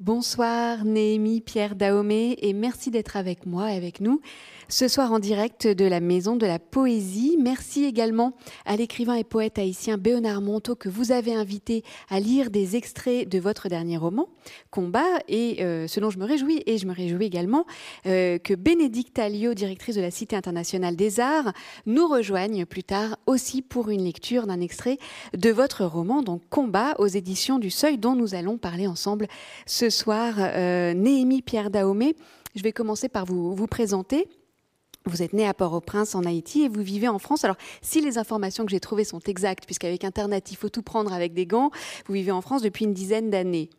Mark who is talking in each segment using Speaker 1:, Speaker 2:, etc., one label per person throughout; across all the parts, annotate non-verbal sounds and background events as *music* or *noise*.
Speaker 1: Bonsoir Néhémie Pierre Dahomey et merci d'être avec moi et avec nous ce soir en direct de la Maison de la Poésie. Merci également à l'écrivain et poète haïtien Béonard Monteau que vous avez invité à lire des extraits de votre dernier roman, Combat, et euh, ce dont je me réjouis, et je me réjouis également euh, que Bénédicte Alliot, directrice de la Cité internationale des arts, nous rejoigne plus tard aussi pour une lecture d'un extrait de votre roman, donc Combat, aux éditions du Seuil, dont nous allons parler ensemble ce soir, euh, Néhémie Pierre Dahomey. Je vais commencer par vous, vous présenter. Vous êtes né à Port-au-Prince en Haïti et vous vivez en France. Alors, si les informations que j'ai trouvées sont exactes, puisqu'avec Internet, il faut tout prendre avec des gants, vous vivez en France depuis une dizaine d'années.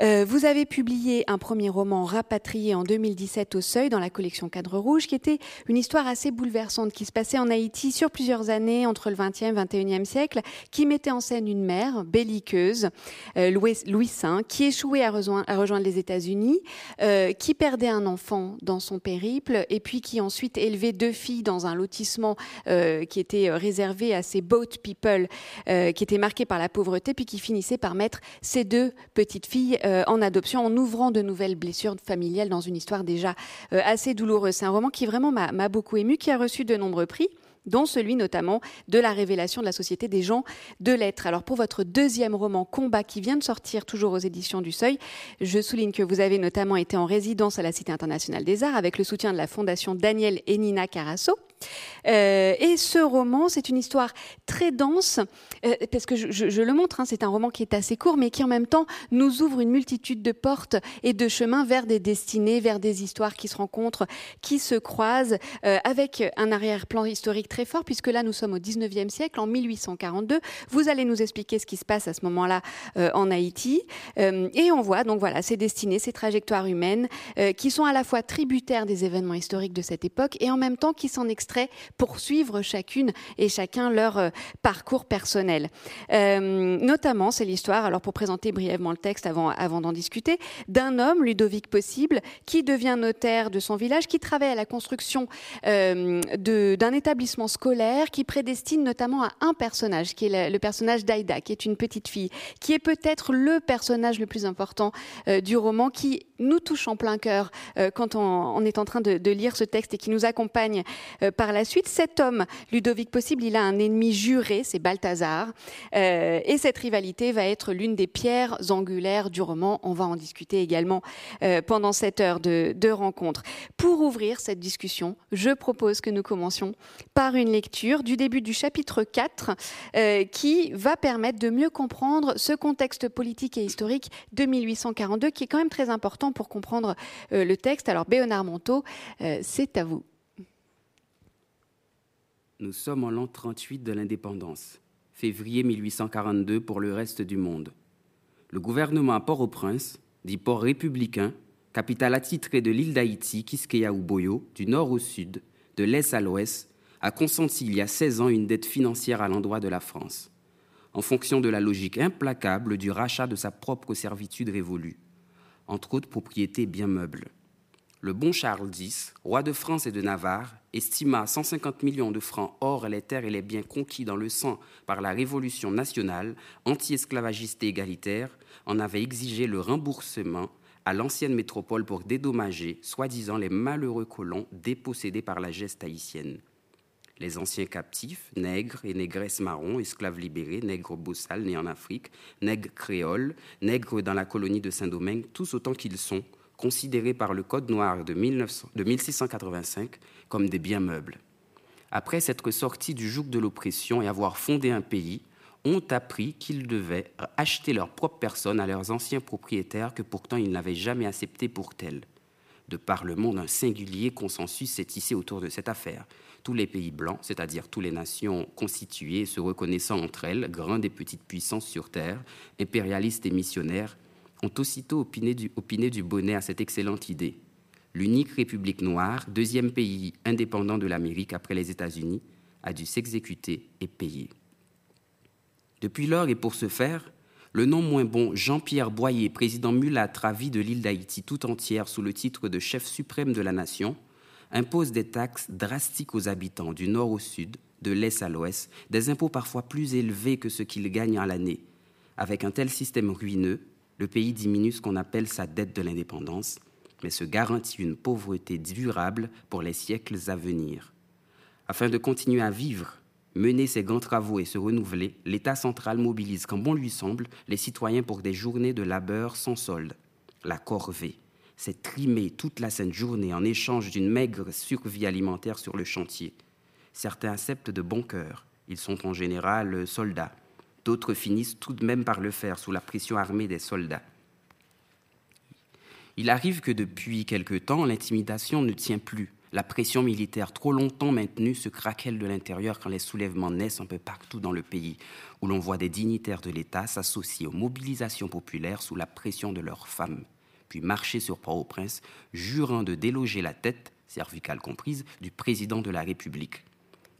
Speaker 1: Euh, vous avez publié un premier roman rapatrié en 2017 au Seuil dans la collection Cadre Rouge, qui était une histoire assez bouleversante qui se passait en Haïti sur plusieurs années entre le 20e et 21e siècle, qui mettait en scène une mère belliqueuse, euh, Louis, V, qui échouait à rejoindre, les États-Unis, euh, qui perdait un enfant dans son périple, et puis qui ensuite élevait deux filles dans un lotissement qui était réservé à ces boat people, qui était marqué par la pauvreté, puis qui finissait par mettre ces deux petites filles euh, en adoption en ouvrant de nouvelles blessures familiales dans une histoire déjà euh, assez douloureuse. C'est un roman qui vraiment m'a beaucoup ému, qui a reçu de nombreux prix dont celui notamment de la révélation de la société des gens de l'être. Alors pour votre deuxième roman Combat qui vient de sortir toujours aux éditions du Seuil, je souligne que vous avez notamment été en résidence à la Cité internationale des arts avec le soutien de la Fondation Daniel et Nina Carasso. Euh, et ce roman, c'est une histoire très dense, euh, parce que je, le montre, hein, c'est un roman qui est assez court, mais qui en même temps nous ouvre une multitude de portes et de chemins vers des destinées, vers des histoires qui se rencontrent, qui se croisent, euh, avec un arrière-plan historique très fort, puisque là nous sommes au 19e siècle, en 1842. Vous allez nous expliquer ce qui se passe à ce moment-là en Haïti. et on voit donc voilà ces destinées, ces trajectoires humaines, qui sont à la fois tributaires des événements historiques de cette époque et en même temps qui s'en extraient poursuivre chacune et chacun leur euh, parcours personnel. Euh, notamment, c'est l'histoire, alors pour présenter brièvement le texte avant, avant d'en discuter, d'un homme, Ludovic Possible, qui devient notaire de son village, qui travaille à la construction euh, d'un établissement scolaire qui prédestine notamment à un personnage, qui est le, personnage d'Aïda, qui est une petite fille, qui est peut-être le personnage le plus important du roman, qui nous touche en plein cœur quand on, est en train de, lire ce texte et qui nous accompagne par la suite. Cet homme, Ludovic Possible, il a un ennemi juré, c'est Balthazar. Euh, et cette rivalité va être l'une des pierres angulaires du roman. On va en discuter également euh, pendant cette heure de, rencontre. Pour ouvrir cette discussion, je propose que nous commencions par une lecture du début du chapitre 4 euh, qui va permettre de mieux comprendre ce contexte politique et historique de 1842 qui est quand même très important pour comprendre le texte. Alors, Béonard Monteau, c'est à vous.
Speaker 2: Nous sommes en l'an 38 de l'indépendance, février 1842 pour le reste du monde. Le gouvernement à Port-au-Prince, dit port républicain, capitale attitrée de l'île d'Haïti, Kiskeya ou Boyo, du nord au sud, de l'est à l'ouest, a consenti il y a 16 ans une dette financière à l'endroit de la France, en fonction de la logique implacable du rachat de sa propre servitude révolue, entre autres propriétés bien meubles. Le bon Charles X, roi de France et de Navarre, estima 150 millions de francs or les terres et les biens conquis dans le sang par la Révolution nationale, anti-esclavagiste et égalitaire, en avait exigé le remboursement à l'ancienne métropole pour dédommager, soi-disant, les malheureux colons dépossédés par la geste haïtienne. Les anciens captifs, nègres et négresses marrons, esclaves libérés, nègres bossales nés en Afrique, nègres créoles, nègres dans la colonie de Saint-Domingue, tous autant qu'ils sont, considérés par le Code noir de, 1685 comme des biens meubles. Après s'être sortis du joug de l'oppression et avoir fondé un pays, ont appris qu'ils devaient acheter leur propre personne à leurs anciens propriétaires que pourtant ils n'avaient jamais acceptés pour tels. De par le monde, un singulier consensus s'est tissé autour de cette affaire. Tous les pays blancs, c'est-à-dire toutes les nations constituées se reconnaissant entre elles, grandes et petites puissances sur Terre, impérialistes et missionnaires, ont aussitôt opiné du, bonnet à cette excellente idée. L'unique république noire, deuxième pays indépendant de l'Amérique après les États-Unis, a dû s'exécuter et payer. Depuis lors, et pour ce faire, le non moins bon Jean-Pierre Boyer, président mulâtre à de l'île d'Haïti tout entière sous le titre de chef suprême de la nation, impose des taxes drastiques aux habitants du nord au sud, de l'est à l'ouest, des impôts parfois plus élevés que ce qu'ils gagnent à l'année. Avec un tel système ruineux, le pays diminue ce qu'on appelle sa dette de l'indépendance, mais se garantit une pauvreté durable pour les siècles à venir. Afin de continuer à vivre, mener ses grands travaux et se renouveler, l'État central mobilise, quand bon lui semble, les citoyens pour des journées de labeur sans solde. La corvée, c'est trimer toute la sainte journée en échange d'une maigre survie alimentaire sur le chantier. Certains acceptent de bon cœur, ils sont en général soldats. D'autres finissent tout de même par le faire sous la pression armée des soldats. Il arrive que depuis quelque temps, l'intimidation ne tient plus. La pression militaire trop longtemps maintenue se craquelle de l'intérieur quand les soulèvements naissent un peu partout dans le pays, où l'on voit des dignitaires de l'État s'associer aux mobilisations populaires sous la pression de leurs femmes, puis marcher sur Port-au-Prince, jurant de déloger la tête, cervicale comprise, du président de la République.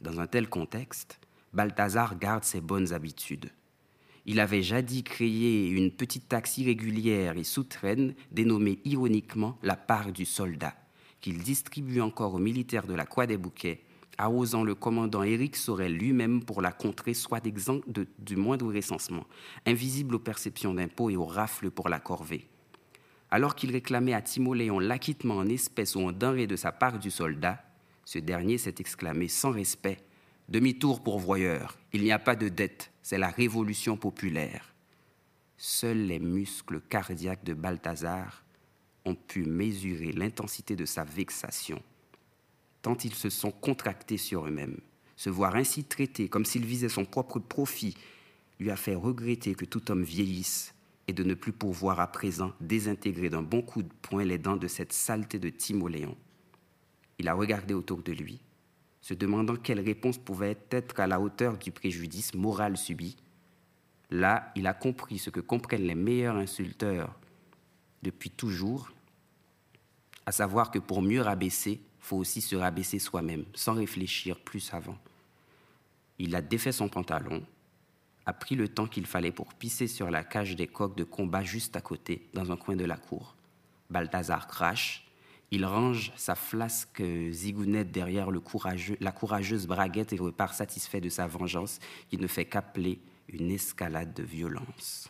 Speaker 2: Dans un tel contexte, Balthazar garde ses bonnes habitudes. Il avait jadis créé une petite taxe irrégulière et souterraine dénommée ironiquement la part du soldat, qu'il distribue encore aux militaires de la Croix des Bouquets, arrosant le commandant Éric Sorel lui-même pour la contrer soit exempt du moindre recensement, invisible aux perceptions d'impôts et aux rafles pour la corvée. Alors qu'il réclamait à Timoléon l'acquittement en espèces ou en denrées de sa part du soldat, ce dernier s'est exclamé sans respect Demi-tour pour voyeur, il n'y a pas de dette, c'est la révolution populaire. Seuls les muscles cardiaques de Balthazar ont pu mesurer l'intensité de sa vexation, tant ils se sont contractés sur eux-mêmes. Se voir ainsi traité comme s'il visait son propre profit lui a fait regretter que tout homme vieillisse et de ne plus pouvoir à présent désintégrer d'un bon coup de poing les dents de cette saleté de Timoléon. Il a regardé autour de lui, se demandant quelle réponse pouvait être à la hauteur du préjudice moral subi. Là, il a compris ce que comprennent les meilleurs insulteurs depuis toujours, à savoir que pour mieux rabaisser, faut aussi se rabaisser soi-même, sans réfléchir plus avant. Il a défait son pantalon, a pris le temps qu'il fallait pour pisser sur la cage des coqs de combat juste à côté, dans un coin de la cour. Balthazar crache, il range sa flasque zigounette derrière la courageuse braguette et repart satisfait de sa vengeance qui ne fait qu'appeler une escalade de violence.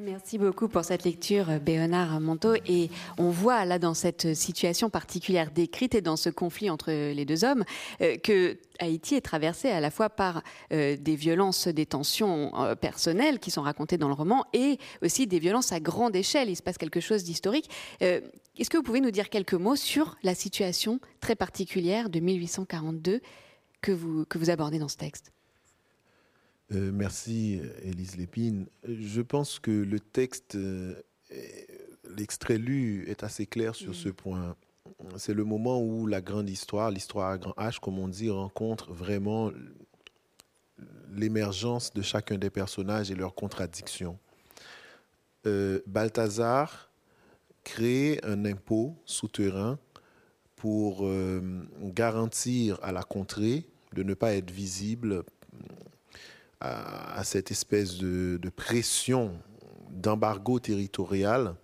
Speaker 1: Merci beaucoup pour cette lecture, Béonard Monteau. Et on voit là dans cette situation particulière décrite et dans ce conflit entre les deux hommes euh, que Haïti est traversé à la fois par euh, des violences, des tensions euh, personnelles qui sont racontées dans le roman et aussi des violences à grande échelle. Il se passe quelque chose d'historique. Est-ce que vous pouvez nous dire quelques mots sur la situation très particulière de 1842 que vous, que vous abordez dans ce texte?
Speaker 3: Euh, merci, Élise Lépine. Je pense que le texte, euh, l'extrait lu est assez clair sur ce point. C'est le moment où la grande histoire, l'histoire à grand H, comme on dit, rencontre vraiment l'émergence de chacun des personnages et leurs contradictions. Euh, Balthazar crée un impôt souterrain pour garantir à la contrée de ne pas être visible à, cette espèce de, pression d'embargo territorial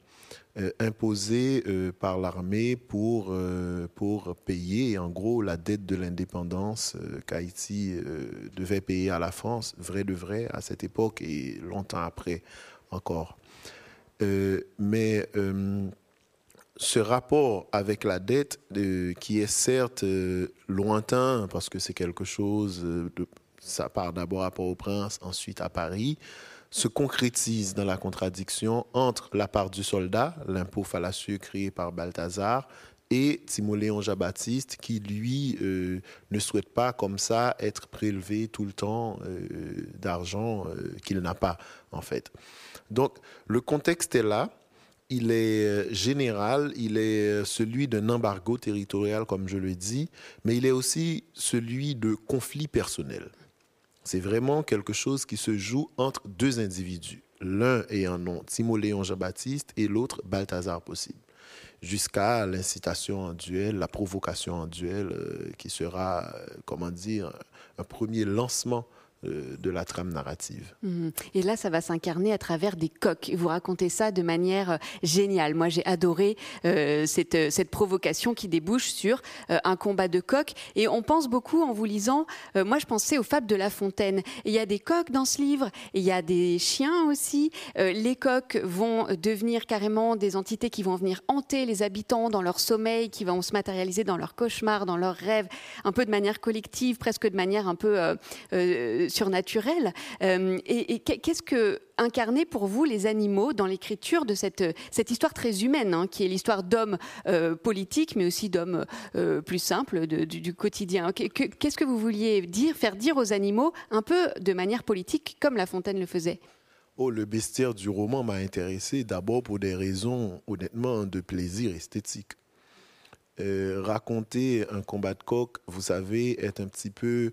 Speaker 3: euh, imposée euh, par l'armée pour, euh, pour payer en gros la dette de l'indépendance qu'Haïti devait payer à la France, vrai de vrai, à cette époque et longtemps après encore. mais ce rapport avec la dette, qui est certes lointain, parce que c'est quelque chose de ça part d'abord à Port-au-Prince, ensuite à Paris, se concrétise dans la contradiction entre la part du soldat, l'impôt fallacieux créé par Balthazar, et Timoléon Jean-Baptiste, qui lui euh, ne souhaite pas comme ça être prélevé tout le temps euh, d'argent euh, qu'il n'a pas, en fait. Donc le contexte est là, il est général, il est celui d'un embargo territorial, comme je le dis, mais il est aussi celui de conflits personnels. C'est vraiment quelque chose qui se joue entre deux individus, l'un ayant nom Timoléon Jean-Baptiste et l'autre Balthazar possible, jusqu'à l'incitation en duel, la provocation en duel, euh, qui sera, euh, comment dire, un premier lancement euh, de la trame narrative.
Speaker 1: Mhm. Et là, ça va s'incarner à travers des coques. Vous racontez ça de manière euh, géniale. Moi, j'ai adoré euh, cette, cette, provocation qui débouche sur un combat de coqs. Et on pense beaucoup en vous lisant, moi, je pensais aux fables de La Fontaine. il y a des coqs dans ce livre, il y a des chiens aussi. les coqs vont devenir carrément des entités qui vont venir hanter les habitants dans leur sommeil, qui vont se matérialiser dans leurs cauchemars, dans leurs rêves, un peu de manière collective, presque de manière un peu surnaturel. Euh, et, qu'est-ce que incarner pour vous les animaux dans l'écriture de cette, cette histoire très humaine, hein, qui est l'histoire d'hommes euh, politiques, mais aussi d'hommes euh, plus simples du, quotidien Qu'est-ce que vous vouliez dire, faire dire aux animaux un peu de manière politique, comme La Fontaine le faisait?
Speaker 3: Oh, le bestiaire du roman m'a intéressé d'abord pour des raisons, honnêtement, de plaisir esthétique. raconter un combat de coq, vous savez, est un petit peu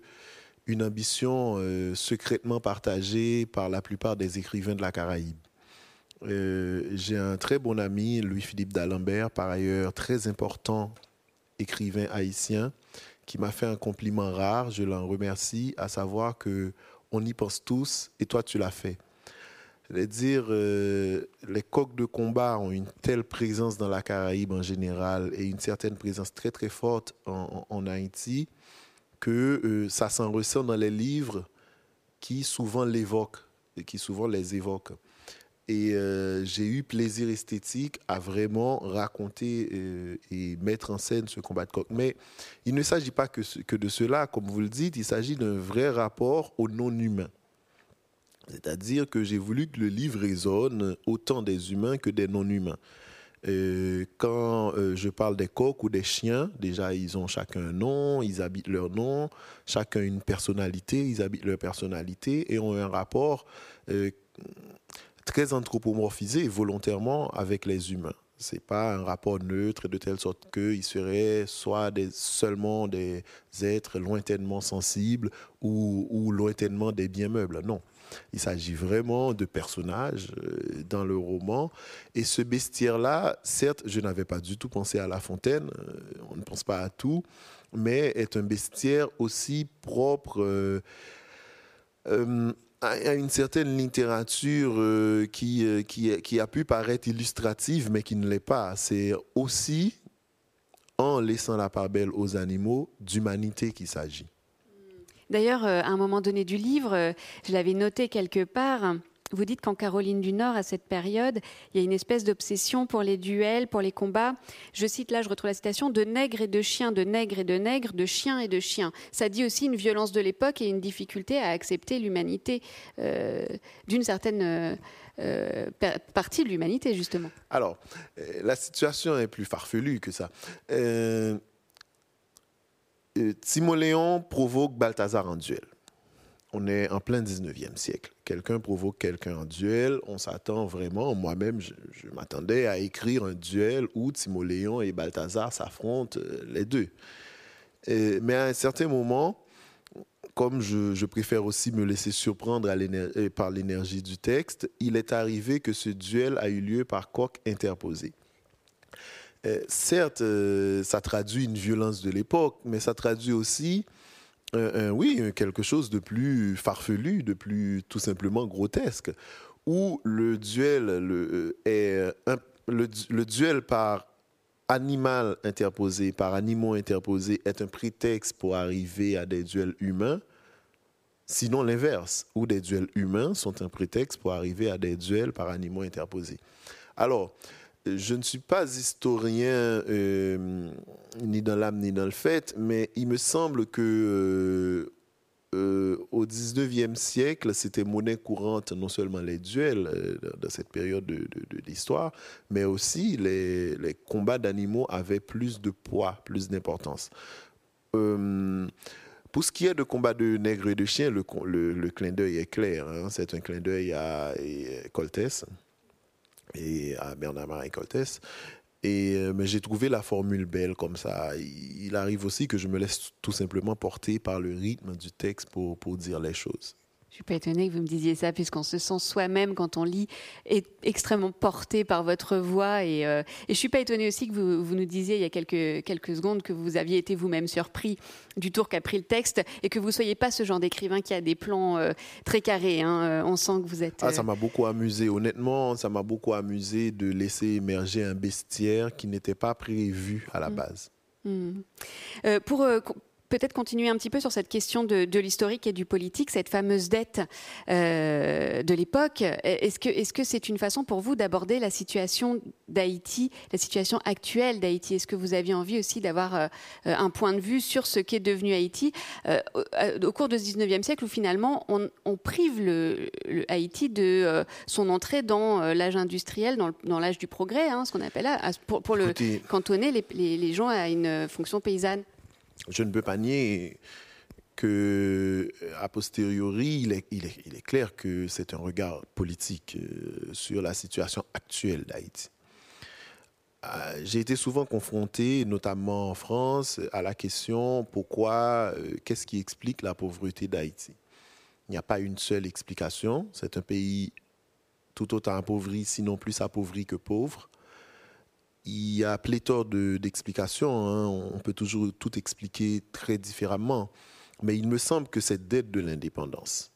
Speaker 3: une ambition euh, secrètement partagée par la plupart des écrivains de la Caraïbe. Euh, j'ai un très bon ami, Louis-Philippe d'Alembert, par ailleurs très important écrivain haïtien, qui m'a fait un compliment rare, je l'en remercie, à savoir que on y pense tous et toi tu l'as fait. cest dire, euh, les coqs de combat ont une telle présence dans la Caraïbe en général et une certaine présence très très forte en Haïti que euh, ça s'en ressent dans les livres qui souvent l'évoquent et qui souvent les évoquent. Et euh, j'ai eu plaisir esthétique à vraiment raconter euh, et mettre en scène ce combat de coq. Mais il ne s'agit pas que, de cela, comme vous le dites, il s'agit d'un vrai rapport au non-humain. C'est-à-dire que j'ai voulu que le livre résonne autant des humains que des non-humains. Quand euh, je parle des coqs ou des chiens, déjà ils ont chacun un nom, ils habitent leur nom, chacun une personnalité, ils habitent leur personnalité et ont un rapport euh, très anthropomorphisé volontairement avec les humains. C'est pas un rapport neutre de telle sorte qu'ils seraient soit seulement des êtres lointainement sensibles ou, ou lointainement des biens meubles. Non. Il s'agit vraiment de personnages euh, dans le roman. Et ce bestiaire-là, certes, je n'avais pas du tout pensé à La Fontaine, euh, on ne pense pas à tout, mais est un bestiaire aussi propre euh, à une certaine littérature qui, qui, qui a pu paraître illustrative, mais qui ne l'est pas. C'est aussi, en laissant la part belle aux animaux, d'humanité qu'il s'agit.
Speaker 1: D'ailleurs, euh, à un moment donné du livre, euh, je l'avais noté quelque part. Vous dites qu'en Caroline du Nord, à cette période, il y a une espèce d'obsession pour les duels, pour les combats. Je cite là, je retrouve la citation, de nègres et de chiens, de nègres et de nègres, de chiens et de chiens. Ça dit aussi une violence de l'époque et une difficulté à accepter l'humanité euh, d'une certaine partie de l'humanité, justement.
Speaker 3: Alors, la situation est plus farfelue que ça. Timoléon provoque Balthazar en duel. On est en plein 19e siècle. Quelqu'un provoque quelqu'un en duel. On s'attend vraiment, moi-même, je, m'attendais à écrire un duel où Timoléon et Balthazar s'affrontent euh, les deux. mais à un certain moment, comme je, préfère aussi me laisser surprendre euh, par l'énergie du texte, il est arrivé que ce duel a eu lieu par coq interposé. Euh, certes, euh, ça traduit une violence de l'époque, mais ça traduit aussi, oui, quelque chose de plus farfelu, de plus tout simplement grotesque, où le duel euh, est le, duel par animal interposé, par animaux interposés, est un prétexte pour arriver à des duels humains. Sinon l'inverse, où des duels humains sont un prétexte pour arriver à des duels par animaux interposés. Alors, je ne suis pas historien euh, ni dans l'âme ni dans le fait, mais il me semble que euh, euh, au 19e siècle, c'était monnaie courante non seulement les duels dans cette période de, l'histoire, mais aussi les, combats d'animaux avaient plus de poids, plus d'importance. Pour ce qui est de combat de nègres et de chiens, le, clin d'œil est clair. Hein. C'est un clin d'œil à Coltès et à Bernard-Marie Coltès. Et, euh, mais j'ai trouvé la formule belle comme ça. Il, arrive aussi que je me laisse tout simplement porter par le rythme du texte pour, pour dire les choses.
Speaker 1: Je suis pas étonnée que vous me disiez ça, puisqu'on se sent soi-même, quand on lit, est extrêmement porté par votre voix. Et, euh, et je suis pas étonnée aussi que vous, vous, nous disiez il y a quelques, quelques secondes que vous aviez été vous-même surpris du tour qu'a pris le texte et que vous soyez pas ce genre d'écrivain qui a des plans euh, très carrés. Hein. Euh, on sent que vous êtes.
Speaker 3: Ah, ça m'a beaucoup amusé. Honnêtement, ça m'a beaucoup amusé de laisser émerger un bestiaire qui n'était pas prévu à la mm. base.
Speaker 1: Mm. pour peut-être continuer un petit peu sur cette question de, l'historique et du politique, cette fameuse dette euh, de l'époque. Est-ce que est-ce que c'est une façon pour vous d'aborder la situation d'Haïti, la situation actuelle d'Haïti? Est-ce que vous aviez envie aussi d'avoir euh, un point de vue sur ce qu'est devenu Haïti? Euh, au, cours de ce 19e siècle où finalement on, prive le, Haïti de son entrée dans l'âge industriel, dans l'âge du progrès, hein, ce qu'on appelle là, pour, le cantonner les, les gens à une fonction paysanne
Speaker 3: je ne peux pas nier que, a posteriori, il est, il est, clair que c'est un regard politique euh, sur la situation actuelle d'Haïti. Euh, j'ai été souvent confronté, notamment en France, à la question pourquoi, euh, qu'est-ce qui explique la pauvreté d'Haïti? Il n'y a pas une seule explication. C'est un pays tout autant appauvri, sinon plus appauvri que pauvre il y a pléthore d'explications. Hein. On peut toujours tout expliquer très différemment. Mais il me semble que cette dette de l'indépendance,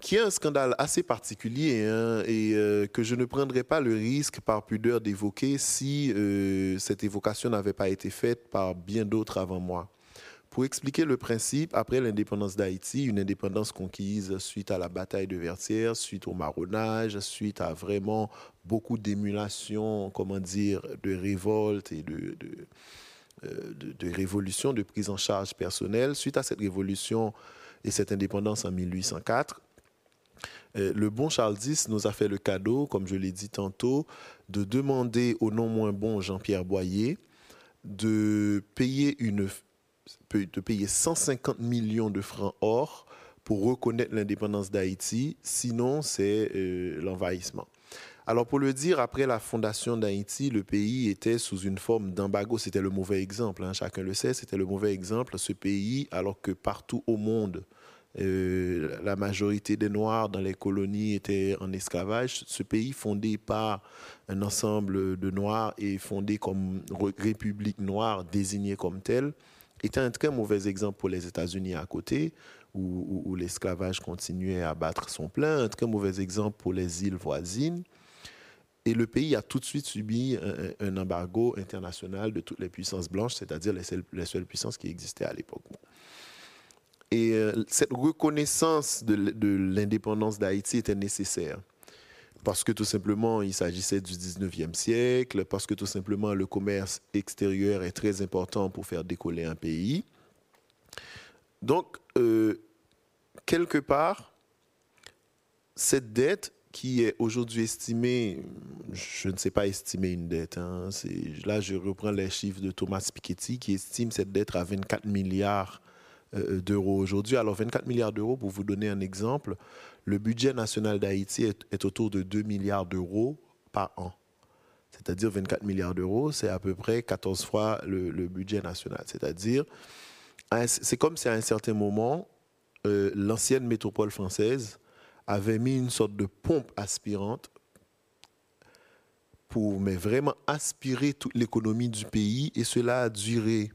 Speaker 3: qui est un scandale assez particulier hein, et euh, que je ne prendrais pas le risque par pudeur d'évoquer si euh, cette évocation n'avait pas été faite par bien d'autres avant moi. Pour expliquer le principe, après l'indépendance d'Haïti, une indépendance conquise suite à la bataille de Vertières, suite au marronnage, suite à vraiment beaucoup d'émulation, comment dire, de révolte et de, de, euh, de, révolution, de prise en charge personnelle, suite à cette révolution et cette indépendance en 1804, euh, le bon Charles X nous a fait le cadeau, comme je l'ai dit tantôt, de demander au non moins bon Jean-Pierre Boyer de payer une de payer 150 millions de francs or pour reconnaître l'indépendance d'Haïti, sinon c'est euh, l'envahissement. Alors pour le dire, après la fondation d'Haïti, le pays était sous une forme d'embargo. C'était le mauvais exemple, hein, chacun le sait, c'était le mauvais exemple. Ce pays, alors que partout au monde, euh, la majorité des Noirs dans les colonies étaient en esclavage, ce pays fondé par un ensemble de Noirs et fondé comme République noire, désignée comme telle, était un très mauvais exemple pour les États-Unis à côté, où, l'esclavage continuait à battre son plein, un très mauvais exemple pour les îles voisines. Et le pays a tout de suite subi un, embargo international de toutes les puissances blanches, c'est-à-dire les, les, seules puissances qui existaient à l'époque. Et euh, cette reconnaissance de l'indépendance d'Haïti était nécessaire parce que tout simplement il s'agissait du 19e siècle, parce que tout simplement le commerce extérieur est très important pour faire décoller un pays. Donc, euh, quelque part, cette dette qui est aujourd'hui estimée, je ne sais pas estimer une dette, hein, là je reprends les chiffres de Thomas Piketty qui estime cette dette à 24 milliards euh, d'euros aujourd'hui. Alors 24 milliards d'euros, pour vous donner un exemple, le budget national d'Haïti est, autour de 2 milliards d'euros par an. C'est-à-dire 24 milliards d'euros, c'est à peu près 14 fois le, budget national. C'est-à-dire, c'est comme si à un certain moment, euh, l'ancienne métropole française avait mis une sorte de pompe aspirante pour mais vraiment aspirer toute l'économie du pays et cela a duré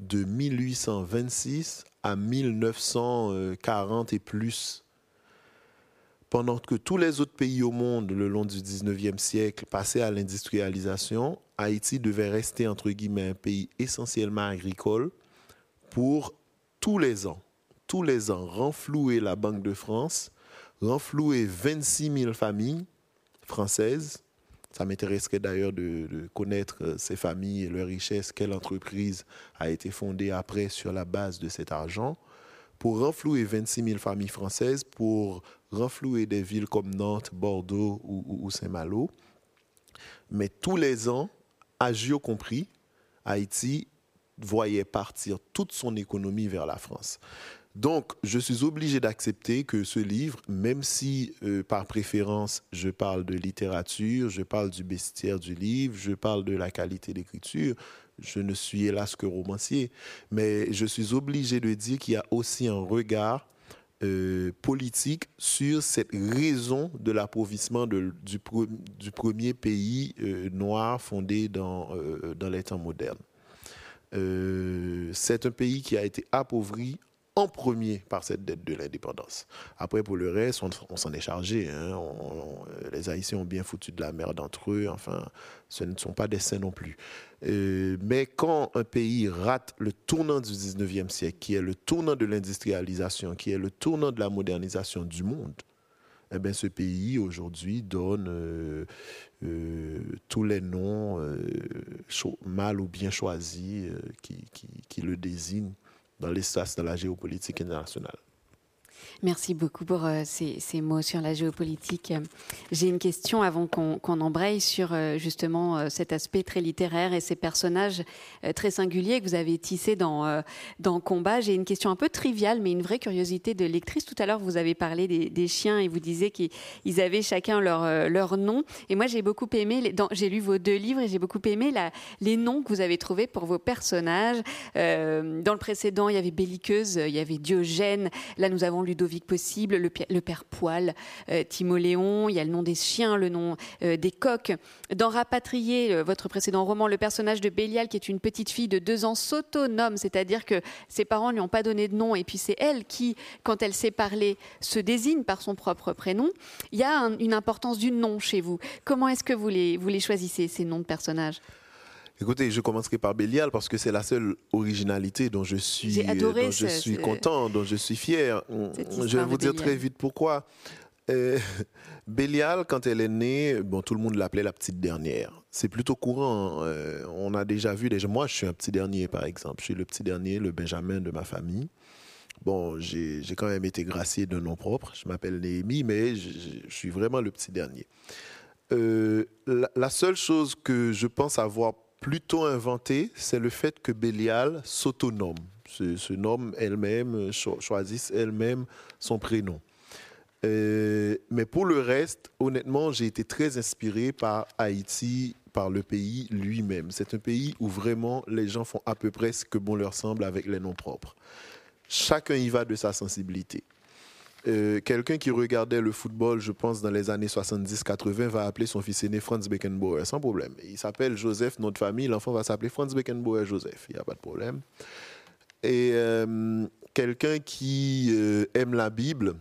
Speaker 3: de 1826 à 1940 et plus pendant que tous les autres pays au monde, le long du 19e siècle, passaient à l'industrialisation, Haïti devait rester, entre guillemets, un pays essentiellement agricole pour tous les ans, tous les ans, renflouer la Banque de France, renflouer 26 000 familles françaises. Ça m'intéresserait d'ailleurs de, de, connaître euh, ces familles et leurs richesses, quelle entreprise a été fondée après sur la base de cet argent pour renflouer 26 000 familles françaises, pour renflouer des villes comme Nantes, Bordeaux ou, Saint-Malo. Mais tous les ans, Agio compris, Haïti voyait partir toute son économie vers la France. Donc, je suis obligé d'accepter que ce livre, même si euh, par préférence je parle de littérature, je parle du bestiaire du livre, je parle de la qualité d'écriture, je ne suis hélas que romancier, mais je suis obligé de dire qu'il y a aussi un regard euh, politique sur cette raison de l'appauvrissement du, premier pays euh, noir fondé dans, euh, dans les temps modernes. c'est un pays qui a été appauvri en premier par cette dette de l'indépendance. Après, pour le reste, on, s'en est chargé. Hein. les Haïtiens ont bien foutu de la merde entre eux. Enfin, ce ne sont pas des saints non plus. Euh, mais quand un pays rate le tournant du 19e siècle, qui est le tournant de l'industrialisation, qui est le tournant de la modernisation du monde, eh bien, ce pays aujourd'hui donne euh, euh, tous les noms mal ou bien choisis qui, qui, le désignent dans l'espace de la géopolitique internationale.
Speaker 1: Merci beaucoup pour euh, ces, mots sur la géopolitique. J'ai une question avant qu'on embraye sur euh, justement euh, cet aspect très littéraire et ces personnages très singuliers que vous avez tissés dans, dans Combat. J'ai une question un peu triviale, mais une vraie curiosité de lectrice. Tout à l'heure, vous avez parlé des, chiens et vous disiez qu'ils avaient chacun leur, leur nom. Et moi, j'ai beaucoup aimé, j'ai lu vos deux livres et j'ai beaucoup aimé les noms que vous avez trouvés pour vos personnages. dans le précédent, il y avait Belliqueuse, il y avait Diogène. Là, nous avons Ludovic possible, le, père Poil, euh, Timoléon, il y a le nom des chiens, le nom euh, des coqs. Dans Rapatrier, euh, votre précédent roman, le personnage de Bélial, qui est une petite fille de deux ans, s'autonome, c'est-à-dire que ses parents ne lui ont pas donné de nom, et puis c'est elle qui, quand elle sait parler, se désigne par son propre prénom. Il y a une importance du nom chez vous. Comment est-ce que vous les, vous les choisissez, ces noms de personnages?
Speaker 3: Écoutez, je commencerai par Bélial parce que c'est la seule originalité dont je suis, dont je suis content, dont je suis fier. Je vais vous dire très vite pourquoi. Euh, *laughs* Bélial, quand elle est née, bon, tout le monde l'appelait la petite dernière. C'est plutôt courant. Euh, on a déjà vu, déjà, moi, je suis un petit dernier, par exemple. Je suis le petit dernier, le Benjamin de ma famille. Bon, j'ai quand même été gracié d'un nom propre. Je m'appelle Néhémie, mais je, suis vraiment le petit dernier. Euh, la, la, seule chose que je pense avoir plutôt inventé, c'est le fait que Bélial s'autonome, se, nomme elle-même, choisisse elle-même son prénom. Euh, mais pour le reste, honnêtement, j'ai été très inspiré par Haïti, par le pays lui-même. C'est un pays où vraiment les gens font à peu près ce que bon leur semble avec les noms propres. Chacun y va de sa sensibilité. Euh, quelqu'un qui regardait le football, je pense, dans les années 70-80, va appeler son fils aîné Franz Beckenbauer, sans problème. Il s'appelle Joseph, notre famille, l'enfant va s'appeler Franz Beckenbauer Joseph, il n'y a pas de problème. Et euh, quelqu'un qui euh, aime la Bible,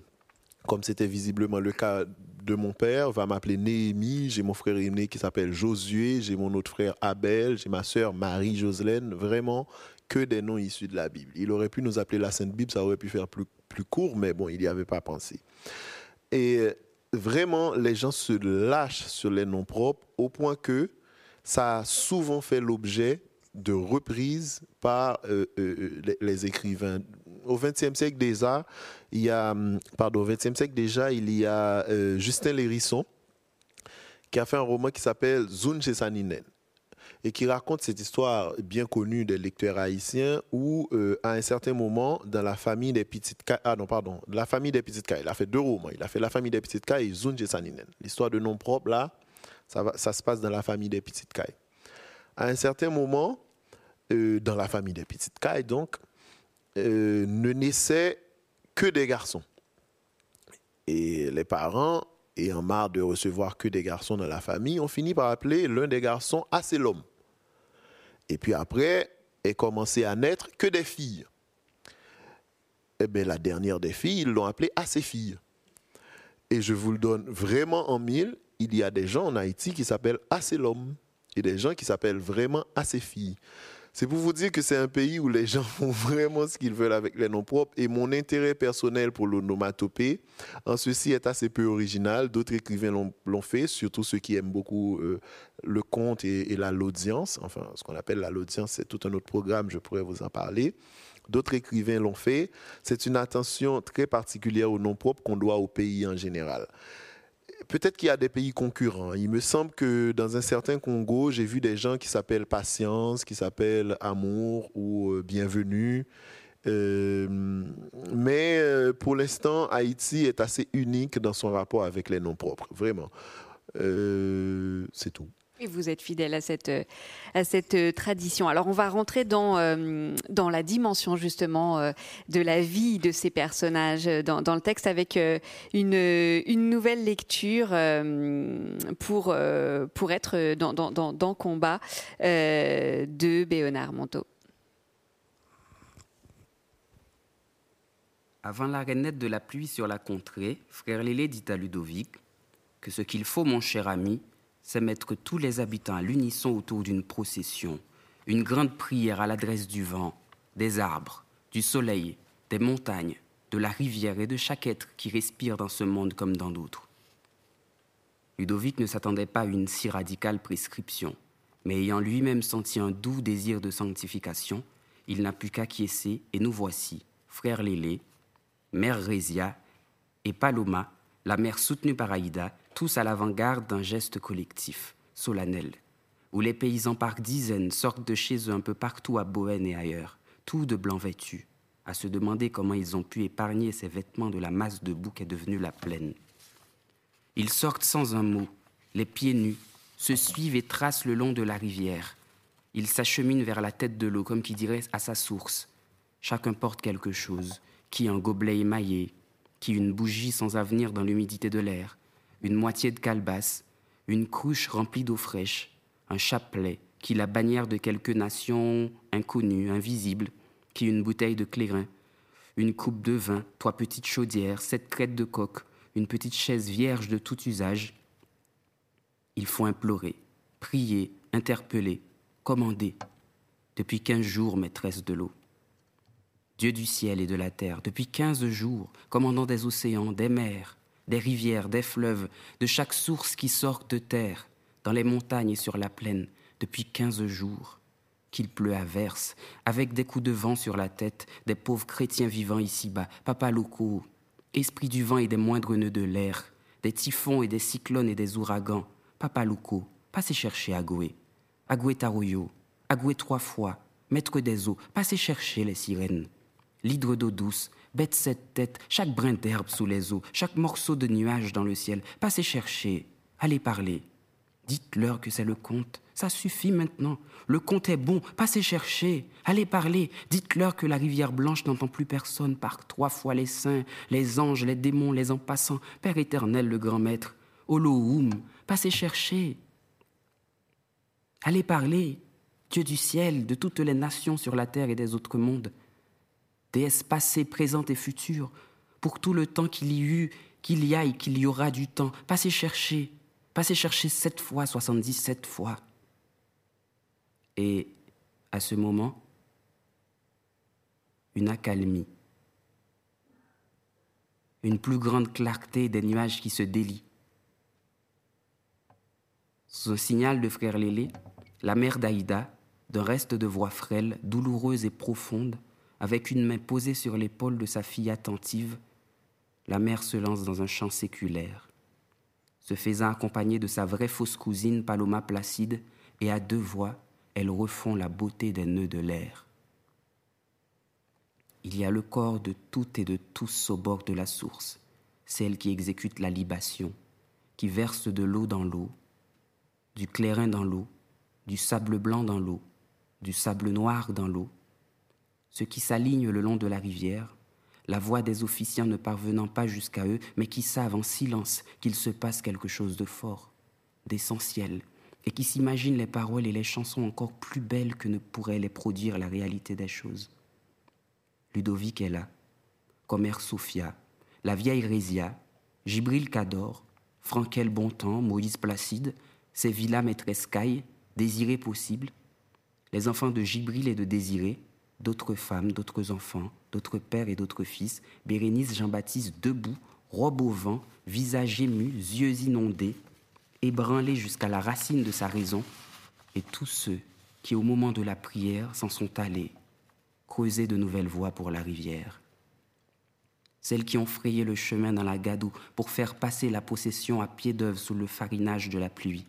Speaker 3: comme c'était visiblement le cas de mon père, va m'appeler Néhémie, j'ai mon frère aîné qui s'appelle Josué, j'ai mon autre frère Abel, j'ai ma sœur Marie-Joselaine, vraiment que des noms issus de la Bible. Il aurait pu nous appeler la Sainte Bible, ça aurait pu faire plus plus court, mais bon, il n'y avait pas pensé. Et vraiment, les gens se lâchent sur les noms propres au point que ça a souvent fait l'objet de reprises par euh, euh, les, écrivains. Au XXe siècle déjà, il y a, hum, pardon, au XXe siècle déjà, il y a euh, Justin Lérisson qui a fait un roman qui s'appelle Zun Saninen et qui raconte cette histoire bien connue des lecteurs haïtiens où, euh, à un certain moment, dans la famille des petites ah non, pardon, la famille des petites il a fait deux romans. Il a fait la famille des petites cailles et Zunje Saninen. L'histoire de nom propre, là, ça, se passe dans la famille des petites cailles. À un certain moment, euh, dans la famille des petites cailles, donc, euh, ne naissaient que des garçons. Et les parents, ayant marre de recevoir que des garçons dans la famille, ont fini par appeler l'un des garçons l'homme. Et puis après, est commencé à naître que des filles. Eh bien, la dernière des filles, ils l'ont appelée à ses filles. Et je vous le donne vraiment en mille, il y a des gens en Haïti qui s'appellent l'homme et des gens qui s'appellent vraiment ses filles. C'est pour vous dire que c'est un pays où les *laughs* gens font vraiment ce qu'ils veulent avec les noms propres. Et mon intérêt personnel pour l'onomatopée, en ceci, est assez peu original. D'autres écrivains l'ont fait, surtout ceux qui aiment beaucoup euh, le conte et, la l'audience. Enfin, ce qu'on appelle la l'audience, c'est tout un autre programme, je pourrais vous en parler. D'autres écrivains l'ont fait. C'est une attention très particulière aux noms propres qu'on doit au pays en général peut-être qu'il y a des pays concurrents. Il me semble que dans un certain Congo, j'ai vu des gens qui s'appellent Patience, qui s'appellent Amour ou euh, Bienvenue. Euh, mais euh, pour l'instant, Haïti est assez unique dans son rapport avec les noms propres, vraiment. c'est tout.
Speaker 1: Vous êtes fidèle à cette, à cette tradition. Alors on va rentrer dans, euh, dans la dimension justement euh, de la vie de ces personnages dans, le texte avec euh, une, une nouvelle lecture pour, pour être dans, dans, dans Combat de Béonard Monteau.
Speaker 2: Avant la rainette de la pluie sur la contrée, frère Lélé dit à Ludovic que ce qu'il faut, mon cher ami, c'est mettre tous les habitants à l'unisson autour d'une procession, une grande prière à l'adresse du vent, des arbres, du soleil, des montagnes, de la rivière et de chaque être qui respire dans ce monde comme dans d'autres. Ludovic ne s'attendait pas à une si radicale prescription, mais ayant lui-même senti un doux désir de sanctification, il n'a pu qu'acquiescer et nous voici, frère Lélé, mère Résia et Paloma, la mère soutenue par Aïda, tous à l'avant-garde d'un geste collectif, solennel, où les paysans par dizaines sortent de chez eux un peu partout à Bohème et ailleurs, tous de blanc vêtus, à se demander comment ils ont pu épargner ces vêtements de la masse de boue qu'est devenue la plaine. Ils sortent sans un mot, les pieds nus, se suivent et tracent le long de la rivière. Ils s'acheminent vers la tête de l'eau comme qui dirait à sa source. Chacun porte quelque chose, qui un gobelet émaillé, qui une bougie sans avenir dans l'humidité de l'air, une moitié de calebasse, une cruche remplie d'eau fraîche, un chapelet, qui la bannière de quelque nation inconnue, invisible, qui une bouteille de clairin, une coupe de vin, trois petites chaudières, sept crêtes de coque, une petite chaise vierge de tout usage. Il faut implorer, prier, interpeller, commander. Depuis quinze jours, maîtresse de l'eau. Dieu du ciel et de la terre, depuis quinze jours, commandant des océans, des mers, des rivières, des fleuves, de chaque source qui sort de terre, dans les montagnes et sur la plaine, depuis quinze jours, qu'il pleut à verse, avec des coups de vent sur la tête, des pauvres chrétiens vivant ici-bas, papa locaux, esprit du vent et des moindres nœuds de l'air, des typhons et des cyclones et des ouragans, papa locaux, passez chercher Agoué, Agoué Taroyo, Agoué trois fois, maître des eaux, passez chercher les sirènes, l'hydre d'eau douce, bête cette tête, chaque brin d'herbe sous les eaux, chaque morceau de nuage dans le ciel. Passez chercher, allez parler. Dites-leur que c'est le conte. Ça suffit maintenant. Le conte est bon. Passez chercher. Allez parler. Dites-leur que la rivière blanche n'entend plus personne par trois fois les saints, les anges, les démons, les en passants. Père éternel, le grand maître. Olohoum. Passez chercher. Allez parler. Dieu du ciel, de toutes les nations sur la terre et des autres mondes déesse passée, présente et future, pour tout le temps qu'il y eut, qu'il y a et qu'il y aura du temps. Passez chercher, passez chercher sept fois, soixante-dix-sept fois. Et à ce moment, une accalmie, une plus grande clarté des nuages qui se délient. Sous un signal de frère Lélé, la mère d'Aïda, d'un reste de voix frêle, douloureuse et profonde, avec une main posée sur l'épaule de sa fille attentive, la mère se lance dans un chant séculaire, se faisant accompagner de sa vraie fausse cousine Paloma Placide, et à deux voix, elles refont la beauté des nœuds de l'air. Il y a le corps de toutes et de tous au bord de la source, celle qui exécute la libation, qui verse de l'eau dans l'eau, du clairin dans l'eau, du sable blanc dans l'eau, du sable noir dans l'eau, ceux qui s'alignent le long de la rivière, la voix des officiants ne parvenant pas jusqu'à eux, mais qui savent en silence qu'il se passe quelque chose de fort, d'essentiel, et qui s'imaginent les paroles et les chansons encore plus belles que ne pourrait les produire la réalité des choses. Ludovic est là, Comère Sophia, la vieille Résia, Gibril Cador, Frankel Bontemps, Moïse Placide, Sévilla Maîtresse Caille, Désiré Possible, les enfants de Gibril et de Désiré, d'autres femmes, d'autres enfants, d'autres pères et d'autres fils, Bérénice Jean-Baptiste debout, robe au vent, visage ému, yeux inondés, ébranlés jusqu'à la racine de sa raison, et tous ceux qui, au moment de la prière, s'en sont allés, creuser de nouvelles voies pour la rivière. Celles qui ont frayé le chemin dans la gadoue pour faire passer la possession à pied d'œuvre sous le farinage de la pluie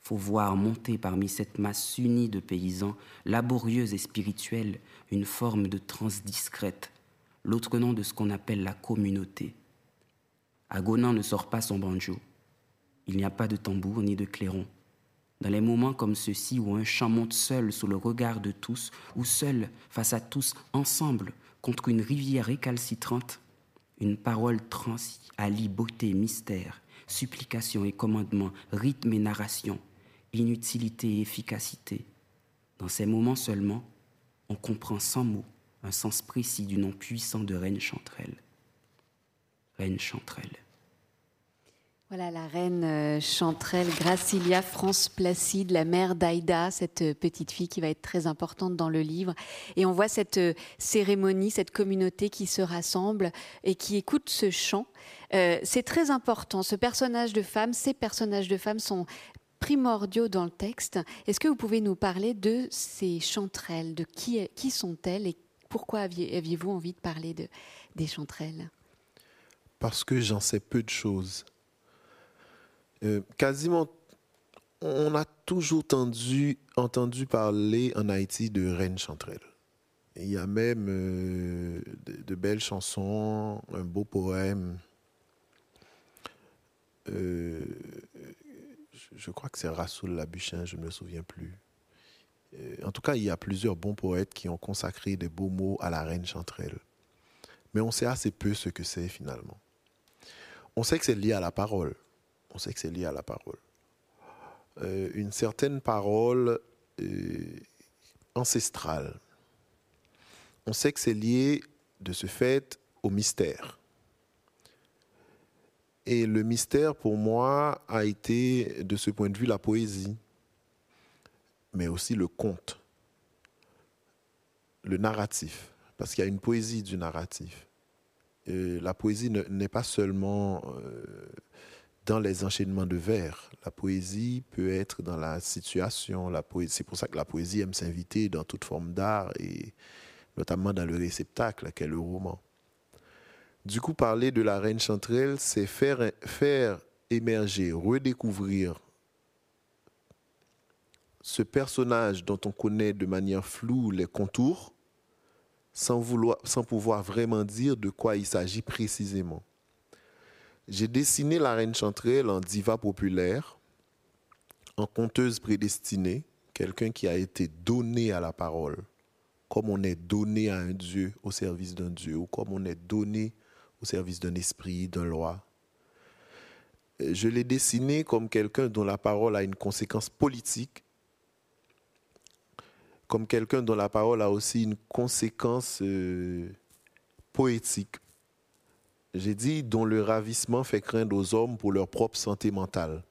Speaker 2: faut voir monter parmi cette masse unie de paysans, laborieuse et spirituelle, une forme de transe discrète, l'autre nom de ce qu'on appelle la communauté. Agonan ne sort pas son banjo. Il n'y a pas de tambour ni de clairon. Dans les moments comme ceux-ci où un chant monte seul sous le regard de tous, ou seul face à tous, ensemble, contre une rivière récalcitrante, une parole transie allie beauté, mystère, supplication et commandement, rythme et narration, inutilité et efficacité. Dans ces moments seulement, on comprend sans mots un sens précis du nom puissant de Reine Chanterelle. Reine Chanterelle.
Speaker 1: Voilà la reine euh, Chanterelle, Gracilia France Placide, la mère d'Aïda, cette euh, petite fille qui va être très importante dans le livre. Et on voit cette euh, cérémonie, cette communauté qui se rassemble et qui écoute ce chant. c'est très important. Ce personnage de femme, ces personnages de femmes sont primordiaux dans le texte. Est-ce que vous pouvez nous parler de ces chanterelles, de qui, qui sont-elles et pourquoi aviez-vous envie de parler de, des chanterelles?
Speaker 3: Parce que j'en sais peu de choses. Euh, quasiment, on a toujours entendu, parler en Haïti de Reine Chanterelle. Il y a même euh, de, belles chansons, un beau poème. Euh, je, crois que c'est Rassoul Labuchin, je ne me souviens plus. en tout cas, il y a plusieurs bons poètes qui ont consacré des beaux mots à la reine Chanterelle. Mais on sait assez peu ce que c'est finalement. On sait que c'est lié à la parole on sait que c'est lié à la parole. Euh, une certaine parole euh, ancestrale. On sait que c'est lié de ce fait au mystère. Et le mystère, pour moi, a été, de ce point de vue, la poésie, mais aussi le conte, le narratif, parce qu'il y a une poésie du narratif. la poésie n'est pas seulement euh, dans les enchaînements de vers. La poésie peut être dans la situation. La c'est pour ça que la poésie aime s'inviter dans toute forme d'art et notamment dans le réceptacle qu'est le roman. Du coup, parler de la reine Chanterelle, c'est faire, faire émerger, redécouvrir ce personnage dont on connaît de manière floue les contours, sans, vouloir, sans pouvoir vraiment dire de quoi il s'agit précisément. J'ai dessiné la reine Chanterelle en diva populaire, en conteuse prédestinée, quelqu'un qui a été donné à la parole, comme on est donné à un Dieu au service d'un Dieu, ou comme on est donné au service d'un esprit, d'un roi. Je l'ai dessiné comme quelqu'un dont la parole a une conséquence politique, comme quelqu'un dont la parole a aussi une conséquence euh, poétique, j'ai dit, dont le ravissement fait craindre aux hommes pour leur propre santé mentale.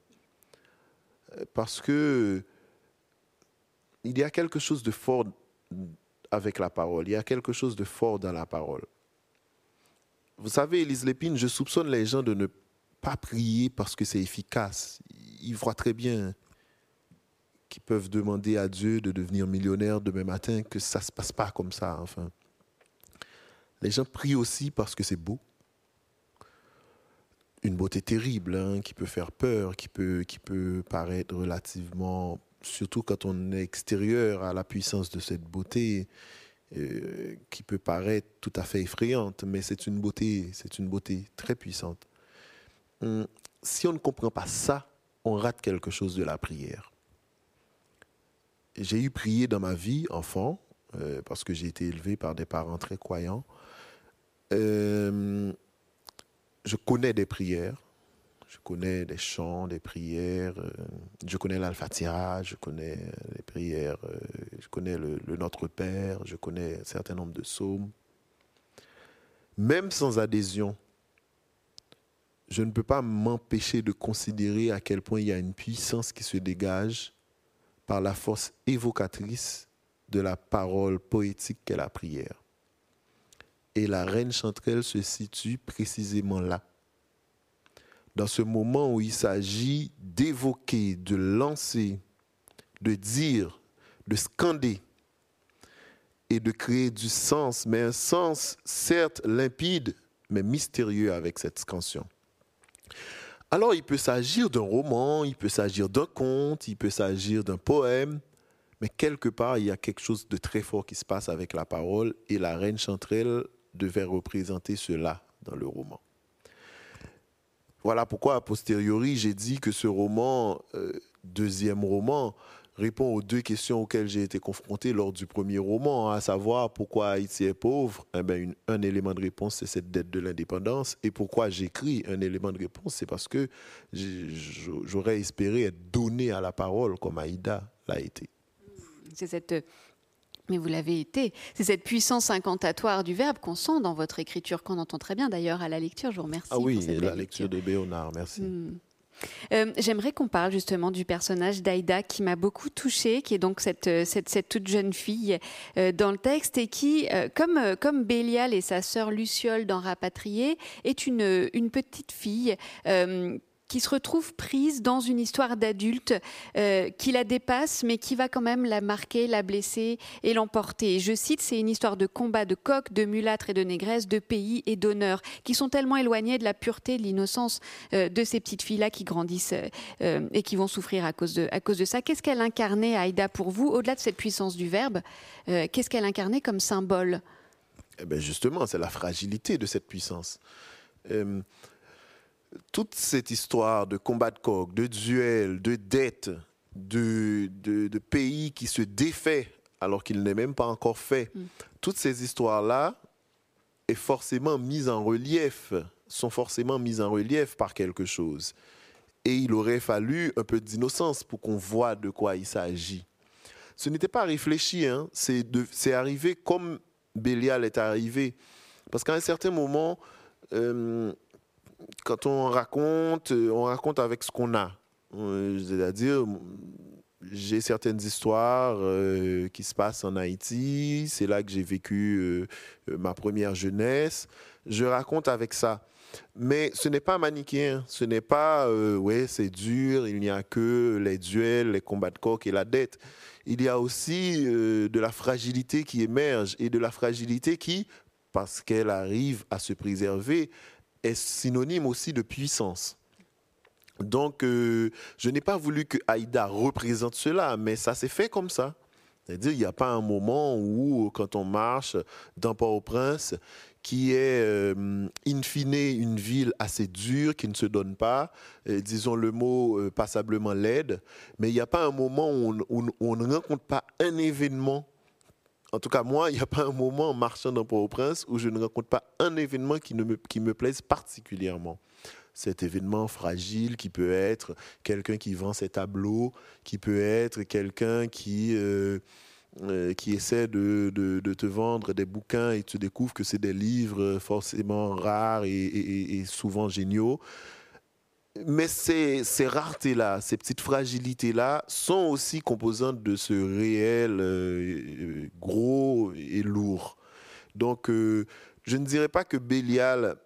Speaker 3: Euh, parce que il y a quelque chose de fort avec la parole, il y a quelque chose de fort dans la parole. Vous savez, Élise Lépine, je soupçonne les gens de ne pas prier parce que c'est efficace. Ils voient très bien qu'ils peuvent demander à Dieu de devenir millionnaire demain matin, que ça ne se passe pas comme ça, enfin. Les gens prient aussi parce que c'est beau une beauté terrible hein, qui peut faire peur, qui peut, qui peut paraître relativement, surtout quand on est extérieur à la puissance de cette beauté, euh, qui peut paraître tout à fait effrayante, mais c'est une beauté, c'est une beauté très puissante. Hum, si on ne comprend pas ça, on rate quelque chose de la prière. J'ai eu prié dans ma vie, enfant, euh, parce que j'ai été élevé par des parents très croyants. Euh, je connais des prières, je connais des chants, des prières, euh, je connais l'alfatira, je connais les prières, euh, je connais le, Notre Père, je connais un certain nombre de psaumes. Même sans adhésion, je ne peux pas m'empêcher de considérer à quel point il y a une puissance qui se dégage par la force évocatrice de la parole poétique qu'est la prière. Et la reine Chanterelle se situe précisément là. Dans ce moment où il s'agit d'évoquer, de lancer, de dire, de scander et de créer du sens, mais un sens certes limpide, mais mystérieux avec cette scansion. Alors il peut s'agir d'un roman, il peut s'agir d'un conte, il peut s'agir d'un poème, mais quelque part il y a quelque chose de très fort qui se passe avec la parole et la reine Chanterelle devait représenter cela dans le roman. Voilà pourquoi, a posteriori, j'ai dit que ce roman, euh, deuxième roman, répond aux deux questions auxquelles j'ai été confronté lors du premier roman, à savoir pourquoi Haïti est pauvre. Eh ben, un élément de réponse, c'est cette dette de l'indépendance. Et pourquoi j'écris un élément de réponse, c'est parce que j'aurais espéré être donné à la parole comme Aïda l'a été.
Speaker 1: C'est cette mais vous l'avez été. C'est cette puissance incantatoire du verbe qu'on sent dans votre écriture, qu'on entend très bien d'ailleurs à la lecture. Je vous remercie.
Speaker 3: Ah oui, la lecture de Béonard, merci. Hmm.
Speaker 1: Euh, j'aimerais qu'on parle justement du personnage d'Aïda qui m'a beaucoup touchée, qui est donc cette, euh, cette, cette toute jeune fille euh, dans le texte et qui, comme, comme Bélial et sa sœur Luciole dans Rapatrié, est une, une petite fille qui se retrouve prise dans une histoire d'adulte euh, qui la dépasse, mais qui va quand même la marquer, la blesser et l'emporter. Je cite, c'est une histoire de combat de coq, de mulâtres et de négresses, de pays et d'honneur, qui sont tellement éloignés de la pureté, de l'innocence euh, de ces petites filles-là qui grandissent euh, et qui vont souffrir à cause de, ça. Qu'est-ce qu'elle incarnait, Aïda, pour vous, au-delà de cette puissance du verbe Qu'est-ce qu'elle incarnait comme symbole?
Speaker 3: Eh ben Justement, c'est la fragilité de cette puissance toute cette histoire de combat de coq, de duel, de dette, de, de, pays qui se défait alors qu'il n'est même pas encore fait, mm. toutes ces histoires-là est forcément mise en relief, sont forcément mises en relief par quelque chose. Et il aurait fallu un peu d'innocence pour qu'on voit de quoi il s'agit. Ce n'était pas réfléchi, hein. c'est arrivé comme Bélial est arrivé. Parce qu'à un certain moment, euh, quand on raconte, euh, on raconte avec ce qu'on a. Euh, c'est-à-dire, j'ai certaines histoires euh, qui se passent en Haïti. C'est là que j'ai vécu ma première jeunesse. Je raconte avec ça. Mais ce n'est pas manichéen. Ce n'est pas, ouais, c'est dur, il n'y a que les duels, les combats de coq et la dette. Il y a aussi de la fragilité qui émerge et de la fragilité qui, parce qu'elle arrive à se préserver, est synonyme aussi de puissance. Donc, euh, je n'ai pas voulu que Aïda représente cela, mais ça s'est fait comme ça. C'est-à-dire, il n'y a pas un moment où, quand on marche dans Port-au-Prince, qui est, euh, in fine, une ville assez dure, qui ne se donne pas, euh, disons le mot passablement laide, mais il n'y a pas un moment où on, ne rencontre pas un événement en tout cas, moi, il n'y a pas un moment en marchant dans Port-au-Prince où je ne rencontre pas un événement qui, me, plaise particulièrement. Cet événement fragile qui peut être quelqu'un qui vend ses tableaux, qui peut être quelqu'un qui, euh, euh, essaie de, de, te vendre des bouquins et tu découvres que c'est des livres forcément rares et souvent géniaux mais ces, raretés-là, ces petites fragilités-là sont aussi composantes de ce réel euh, gros et lourd. Donc, euh, je ne dirais pas que Bélial,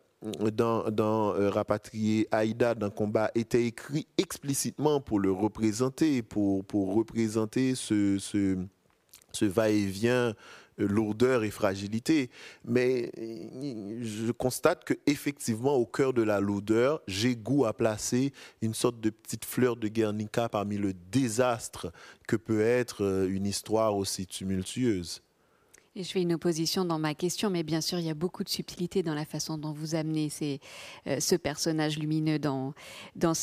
Speaker 3: dans, euh, Rapatrié, Aïda, dans Combat, était écrit explicitement pour le représenter, pour, pour représenter ce, ce, va-et-vient euh, lourdeur et fragilité. Mais euh, je constate que effectivement, au cœur de la lourdeur, j'ai goût à placer une sorte de petite fleur de Guernica parmi le désastre que peut être euh, une histoire aussi tumultueuse.
Speaker 1: Je fais une opposition dans ma question, mais bien sûr, il y a beaucoup de subtilité dans la façon dont vous amenez euh, ce personnage lumineux dans, euh,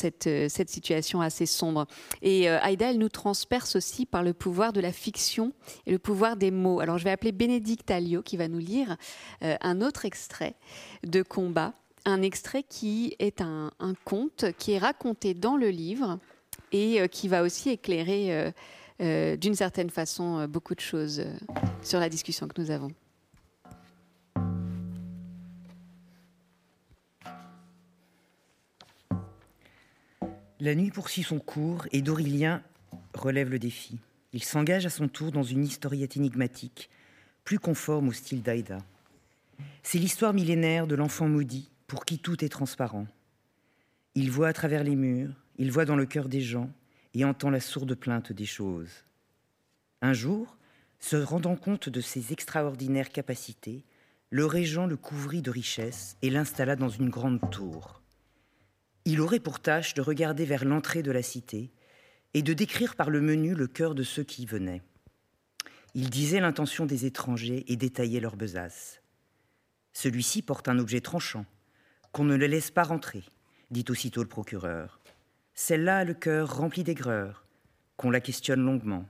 Speaker 1: cette situation assez sombre. Et euh, Aïda, elle nous transperce aussi par le pouvoir de la fiction et le pouvoir des mots. Alors, je vais appeler Bénédicte Alliot qui va nous lire un autre extrait de Combat, un extrait qui est un, conte qui est raconté dans le livre et qui va aussi éclairer euh, d'une certaine façon euh, beaucoup de choses euh, sur la discussion que nous avons.
Speaker 4: La nuit poursuit son cours et Dorilien relève le défi. Il s'engage à son tour dans une historiette énigmatique, plus conforme au style d'Aïda. C'est l'histoire millénaire de l'enfant maudit pour qui tout est transparent. Il voit à travers les murs, il voit dans le cœur des gens, et entend la sourde plainte des choses. Un jour, se rendant compte de ses extraordinaires capacités, le régent le couvrit de richesses et l'installa dans une grande tour. Il aurait pour tâche de regarder vers l'entrée de la cité et de décrire par le menu le cœur de ceux qui y venaient. Il disait l'intention des étrangers et détaillait leur besace. Celui-ci porte un objet tranchant, qu'on ne le laisse pas rentrer, dit aussitôt le procureur. Celle-là a le cœur rempli d'aigreur, qu'on la questionne longuement.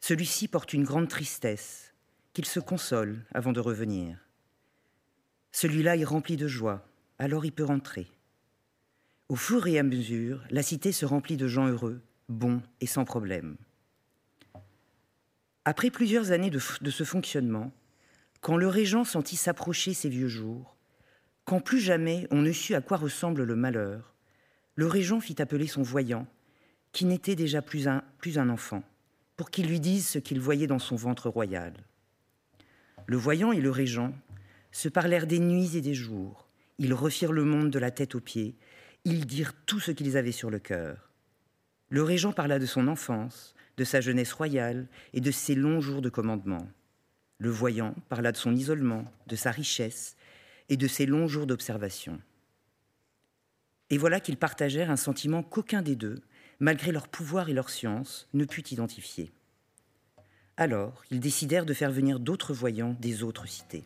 Speaker 4: Celui-ci porte une grande tristesse, qu'il se console avant de revenir. Celui-là est rempli de joie, alors il peut rentrer. Au fur et à mesure, la cité se remplit de gens heureux, bons et sans problème. Après plusieurs années de, de ce fonctionnement, quand le régent sentit s'approcher ses vieux jours, quand plus jamais on ne sut à quoi ressemble le malheur, le régent fit appeler son voyant, qui n'était déjà plus un, enfant, pour qu'il lui dise ce qu'il voyait dans son ventre royal. Le voyant et le régent se parlèrent des nuits et des jours, ils refirent le monde de la tête aux pieds, ils dirent tout ce qu'ils avaient sur le cœur. Le régent parla de son enfance, de sa jeunesse royale et de ses longs jours de commandement. Le voyant parla de son isolement, de sa richesse et de ses longs jours d'observation. Et voilà qu'ils partagèrent un sentiment qu'aucun des deux, malgré leur pouvoir et leur science, ne put identifier. Alors, ils décidèrent de faire venir d'autres voyants des autres cités.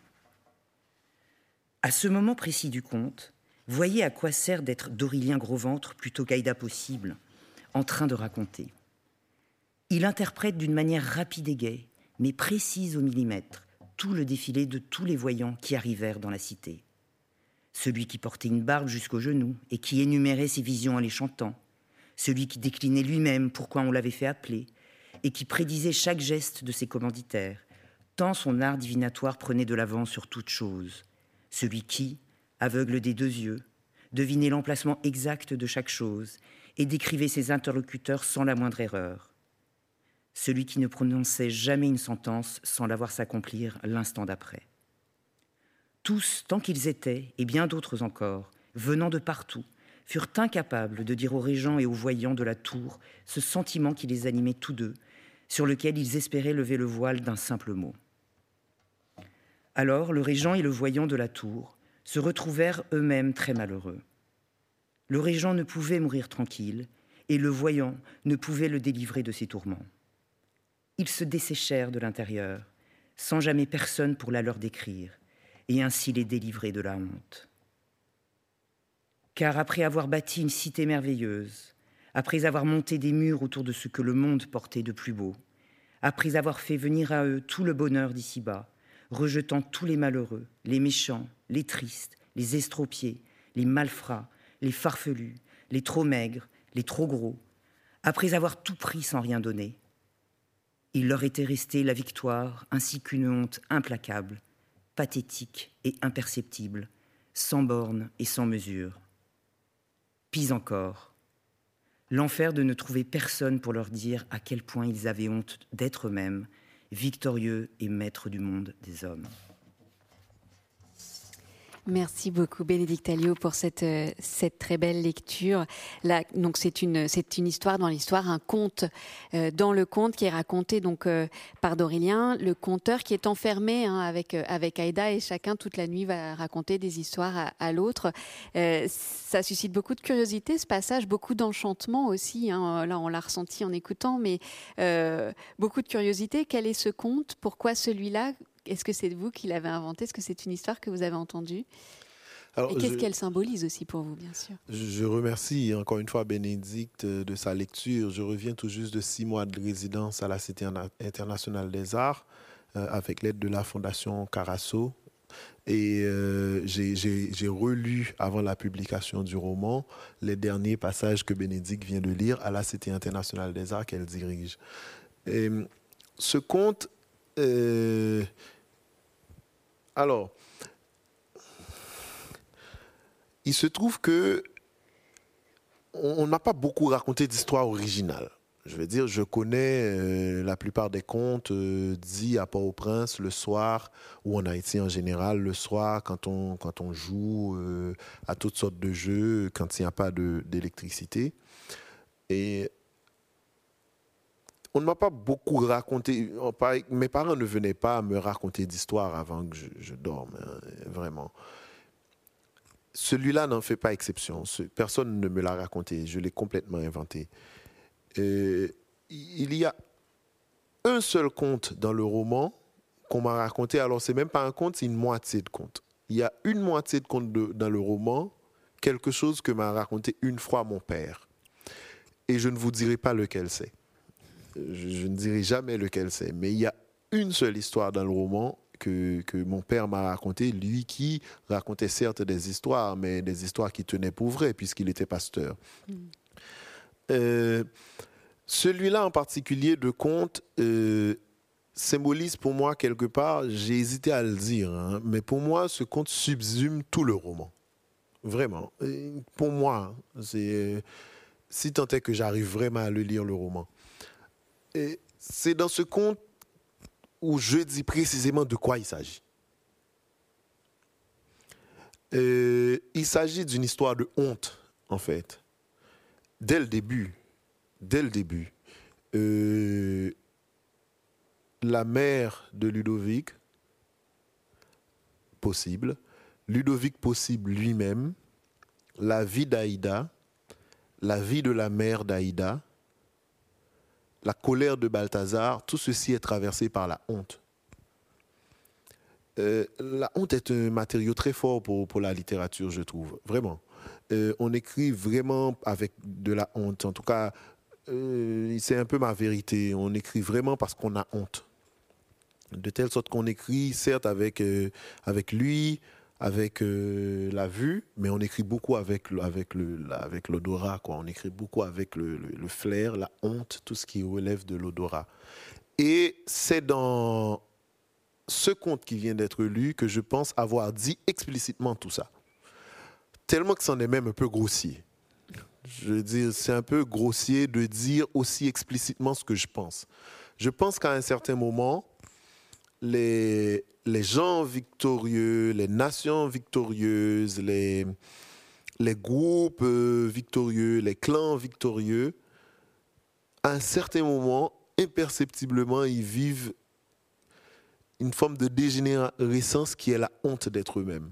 Speaker 4: À ce moment précis du conte, voyez à quoi sert d'être d'Aurélien Gros-Ventre plutôt qu'Aïda Possible, en train de raconter. Il interprète d'une manière rapide et gaie, mais précise au millimètre, tout le défilé de tous les voyants qui arrivèrent dans la cité celui qui portait une barbe jusqu'aux genoux et qui énumérait ses visions en les chantant, celui qui déclinait lui-même pourquoi on l'avait fait appeler, et qui prédisait chaque geste de ses commanditaires, tant son art divinatoire prenait de l'avant sur toute chose, celui qui, aveugle des deux yeux, devinait l'emplacement exact de chaque chose et décrivait ses interlocuteurs sans la moindre erreur, celui qui ne prononçait jamais une sentence sans la voir s'accomplir l'instant d'après. Tous, tant qu'ils étaient, et bien d'autres encore, venant de partout, furent incapables de dire aux régents et aux voyants de la tour ce sentiment qui les animait tous deux, sur lequel ils espéraient lever le voile d'un simple mot. Alors le régent et le voyant de la tour se retrouvèrent eux-mêmes très malheureux. Le régent ne pouvait mourir tranquille, et le voyant ne pouvait le délivrer de ses tourments. Ils se desséchèrent de l'intérieur, sans jamais personne pour la leur décrire, et ainsi les délivrer de la honte. Car après avoir bâti une cité merveilleuse, après avoir monté des murs autour de ce que le monde portait de plus beau, après avoir fait venir à eux tout le bonheur d'ici-bas, rejetant tous les malheureux, les méchants, les tristes, les estropiés, les malfrats, les farfelus, les trop maigres, les trop gros, après avoir tout pris sans rien donner, il leur était resté la victoire ainsi qu'une honte implacable pathétique et imperceptible, sans borne et sans mesure. Pis encore, l'enfer de ne trouver personne pour leur dire à quel point ils avaient honte d'être eux-mêmes, victorieux et maîtres du monde des hommes.
Speaker 1: Merci beaucoup Bénédicte Alliot pour cette, euh, très belle lecture. Donc c'est une, c'est une histoire dans l'histoire, un conte euh, dans le conte qui est raconté donc euh, par Dorélien, le conteur qui est enfermé hein, avec, avec Aïda et chacun toute la nuit va raconter des histoires à, l'autre. ça suscite beaucoup de curiosité ce passage, beaucoup d'enchantement aussi. Hein. là on l'a ressenti en écoutant, mais beaucoup de curiosité. Quel est ce conte? Pourquoi celui-là? Est-ce que c'est vous qui l'avez inventé? Est-ce que c'est une histoire que vous avez entendue? Et qu'est-ce qu'elle symbolise aussi pour vous, bien sûr?
Speaker 3: Je remercie encore une fois Bénédicte de sa lecture. Je reviens tout juste de six mois de résidence à la Cité internationale des arts euh, avec l'aide de la Fondation Carasso. Et euh, j'ai relu avant la publication du roman les derniers passages que Bénédicte vient de lire à la Cité internationale des arts qu'elle dirige. Et ce conte euh, alors, il se trouve que on n'a pas beaucoup raconté d'histoire originale. Je veux dire, je connais euh, la plupart des contes euh, dits à Port-au-Prince le soir, ou en Haïti en général, le soir, quand on, quand on joue à toutes sortes de jeux, quand il n'y a pas d'électricité. Et on ne m'a pas beaucoup raconté. Mes parents ne venaient pas me raconter d'histoires avant que je, dorme, hein, vraiment. Celui-là n'en fait pas exception. Personne ne me l'a raconté. Je l'ai complètement inventé. il y a un seul conte dans le roman qu'on m'a raconté. Alors, c'est même pas un conte, c'est une moitié de conte. Il y a une moitié de conte dans le roman quelque chose que m'a raconté une fois mon père. Et je ne vous dirai pas lequel c'est. Je, ne dirai jamais lequel c'est. Mais il y a une seule histoire dans le roman que, que mon père m'a raconté, lui qui racontait certes des histoires, mais des histoires qui tenaient pour vraies, puisqu'il était pasteur. Mm. Euh, celui-là en particulier de conte euh, symbolise pour moi quelque part, j'ai hésité à le dire, hein, mais pour moi ce conte subsume tout le roman. Vraiment. pour moi, c'est si tant est que j'arrive vraiment à le lire le roman. C'est dans ce conte où je dis précisément de quoi il s'agit. Il s'agit d'une histoire de honte, en fait. Dès le début, dès le début, euh, la mère de Ludovic, possible, Ludovic possible lui-même, la vie d'Aïda, la vie de la mère d'Aïda, la colère de Balthazar, tout ceci est traversé par la honte. Euh, la honte est un matériau très fort pour, pour la littérature, je trouve, vraiment. Euh, on écrit vraiment avec de la honte. En tout cas, euh, c'est un peu ma vérité. On écrit vraiment parce qu'on a honte. De telle sorte qu'on écrit, certes, avec, avec lui, avec euh, la vue, mais on écrit beaucoup avec, avec, le, avec l'odorat. Quoi. On écrit beaucoup avec le, flair, la honte, tout ce qui relève de l'odorat. Et c'est dans ce conte qui vient d'être lu que je pense avoir dit explicitement tout ça. Tellement que c'en est même un peu grossier. Je veux dire, c'est un peu grossier de dire aussi explicitement ce que je pense. Je pense qu'à un certain moment, les, les gens victorieux, les nations victorieuses, les, les groupes euh, victorieux, les clans victorieux, à un certain moment, imperceptiblement, ils vivent une forme de dégénérescence qui est la honte d'être eux-mêmes.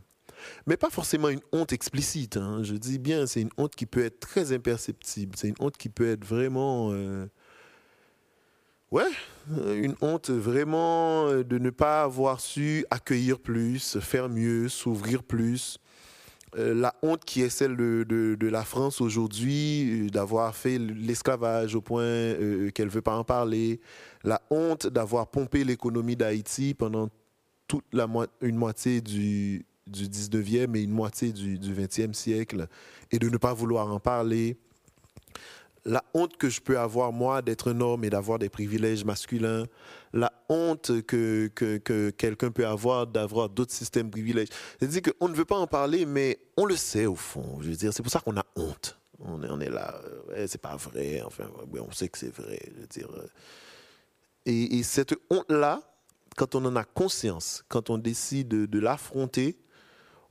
Speaker 3: Mais pas forcément une honte explicite. Hein. Je dis bien, c'est une honte qui peut être très imperceptible. C'est une honte qui peut être vraiment... Euh, Ouais, euh, une honte vraiment euh, de ne pas avoir su accueillir plus, faire mieux, s'ouvrir plus. Euh, la honte qui est celle de, de, la France aujourd'hui, d'avoir fait l'esclavage au point qu'elle ne veut pas en parler. La honte d'avoir pompé l'économie d'Haïti pendant toute la une moitié du, du 19e et une moitié du, du 20e siècle et de ne pas vouloir en parler la honte que je peux avoir moi d'être un homme et d'avoir des privilèges masculins, la honte que, que, quelqu'un peut avoir d'avoir d'autres systèmes privilèges. C'est-à-dire qu'on ne veut pas en parler, mais on le sait au fond. Je veux dire, c'est pour ça qu'on a honte. On est, on est là, euh, c'est pas vrai, enfin, on sait que c'est vrai. Je veux dire. Euh. Et cette honte-là, quand on en a conscience, quand on décide de l'affronter,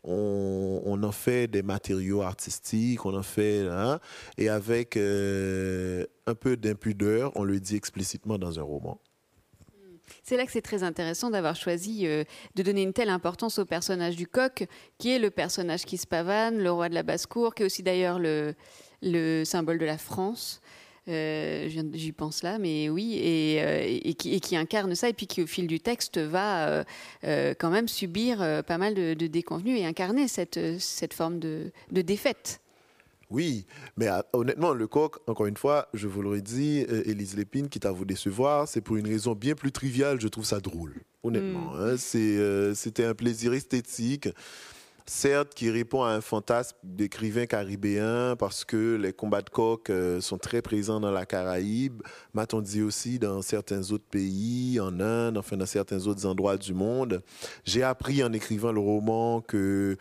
Speaker 3: on, en fait des matériaux artistiques, on en fait, hein, et avec euh, un peu d'impudeur, on le dit explicitement dans un roman.
Speaker 1: C'est là que c'est très intéressant d'avoir choisi euh, de donner une telle importance au personnage du coq, qui est le personnage qui se pavane, le roi de la basse-cour, qui est aussi d'ailleurs le, le symbole de la France. Euh, j'y pense là, mais oui, et, euh, qui, incarne ça, et puis qui au fil du texte va euh, quand même subir pas mal de, de, déconvenus et incarner cette, cette forme de, de défaite.
Speaker 3: Oui, mais honnêtement, le coq, encore une fois, je vous l'aurais dit, Élise Lépine, quitte à vous décevoir, c'est pour une raison bien plus triviale, je trouve ça drôle, honnêtement. Hmm. Hein. C'était un plaisir esthétique certes, qui répond à un fantasme d'écrivain caribéen parce que les combats de coq euh, sont très présents dans la Caraïbe, m'a-t-on dit aussi dans certains autres pays, en Inde, enfin dans certains autres endroits du monde. J'ai appris en écrivant le roman que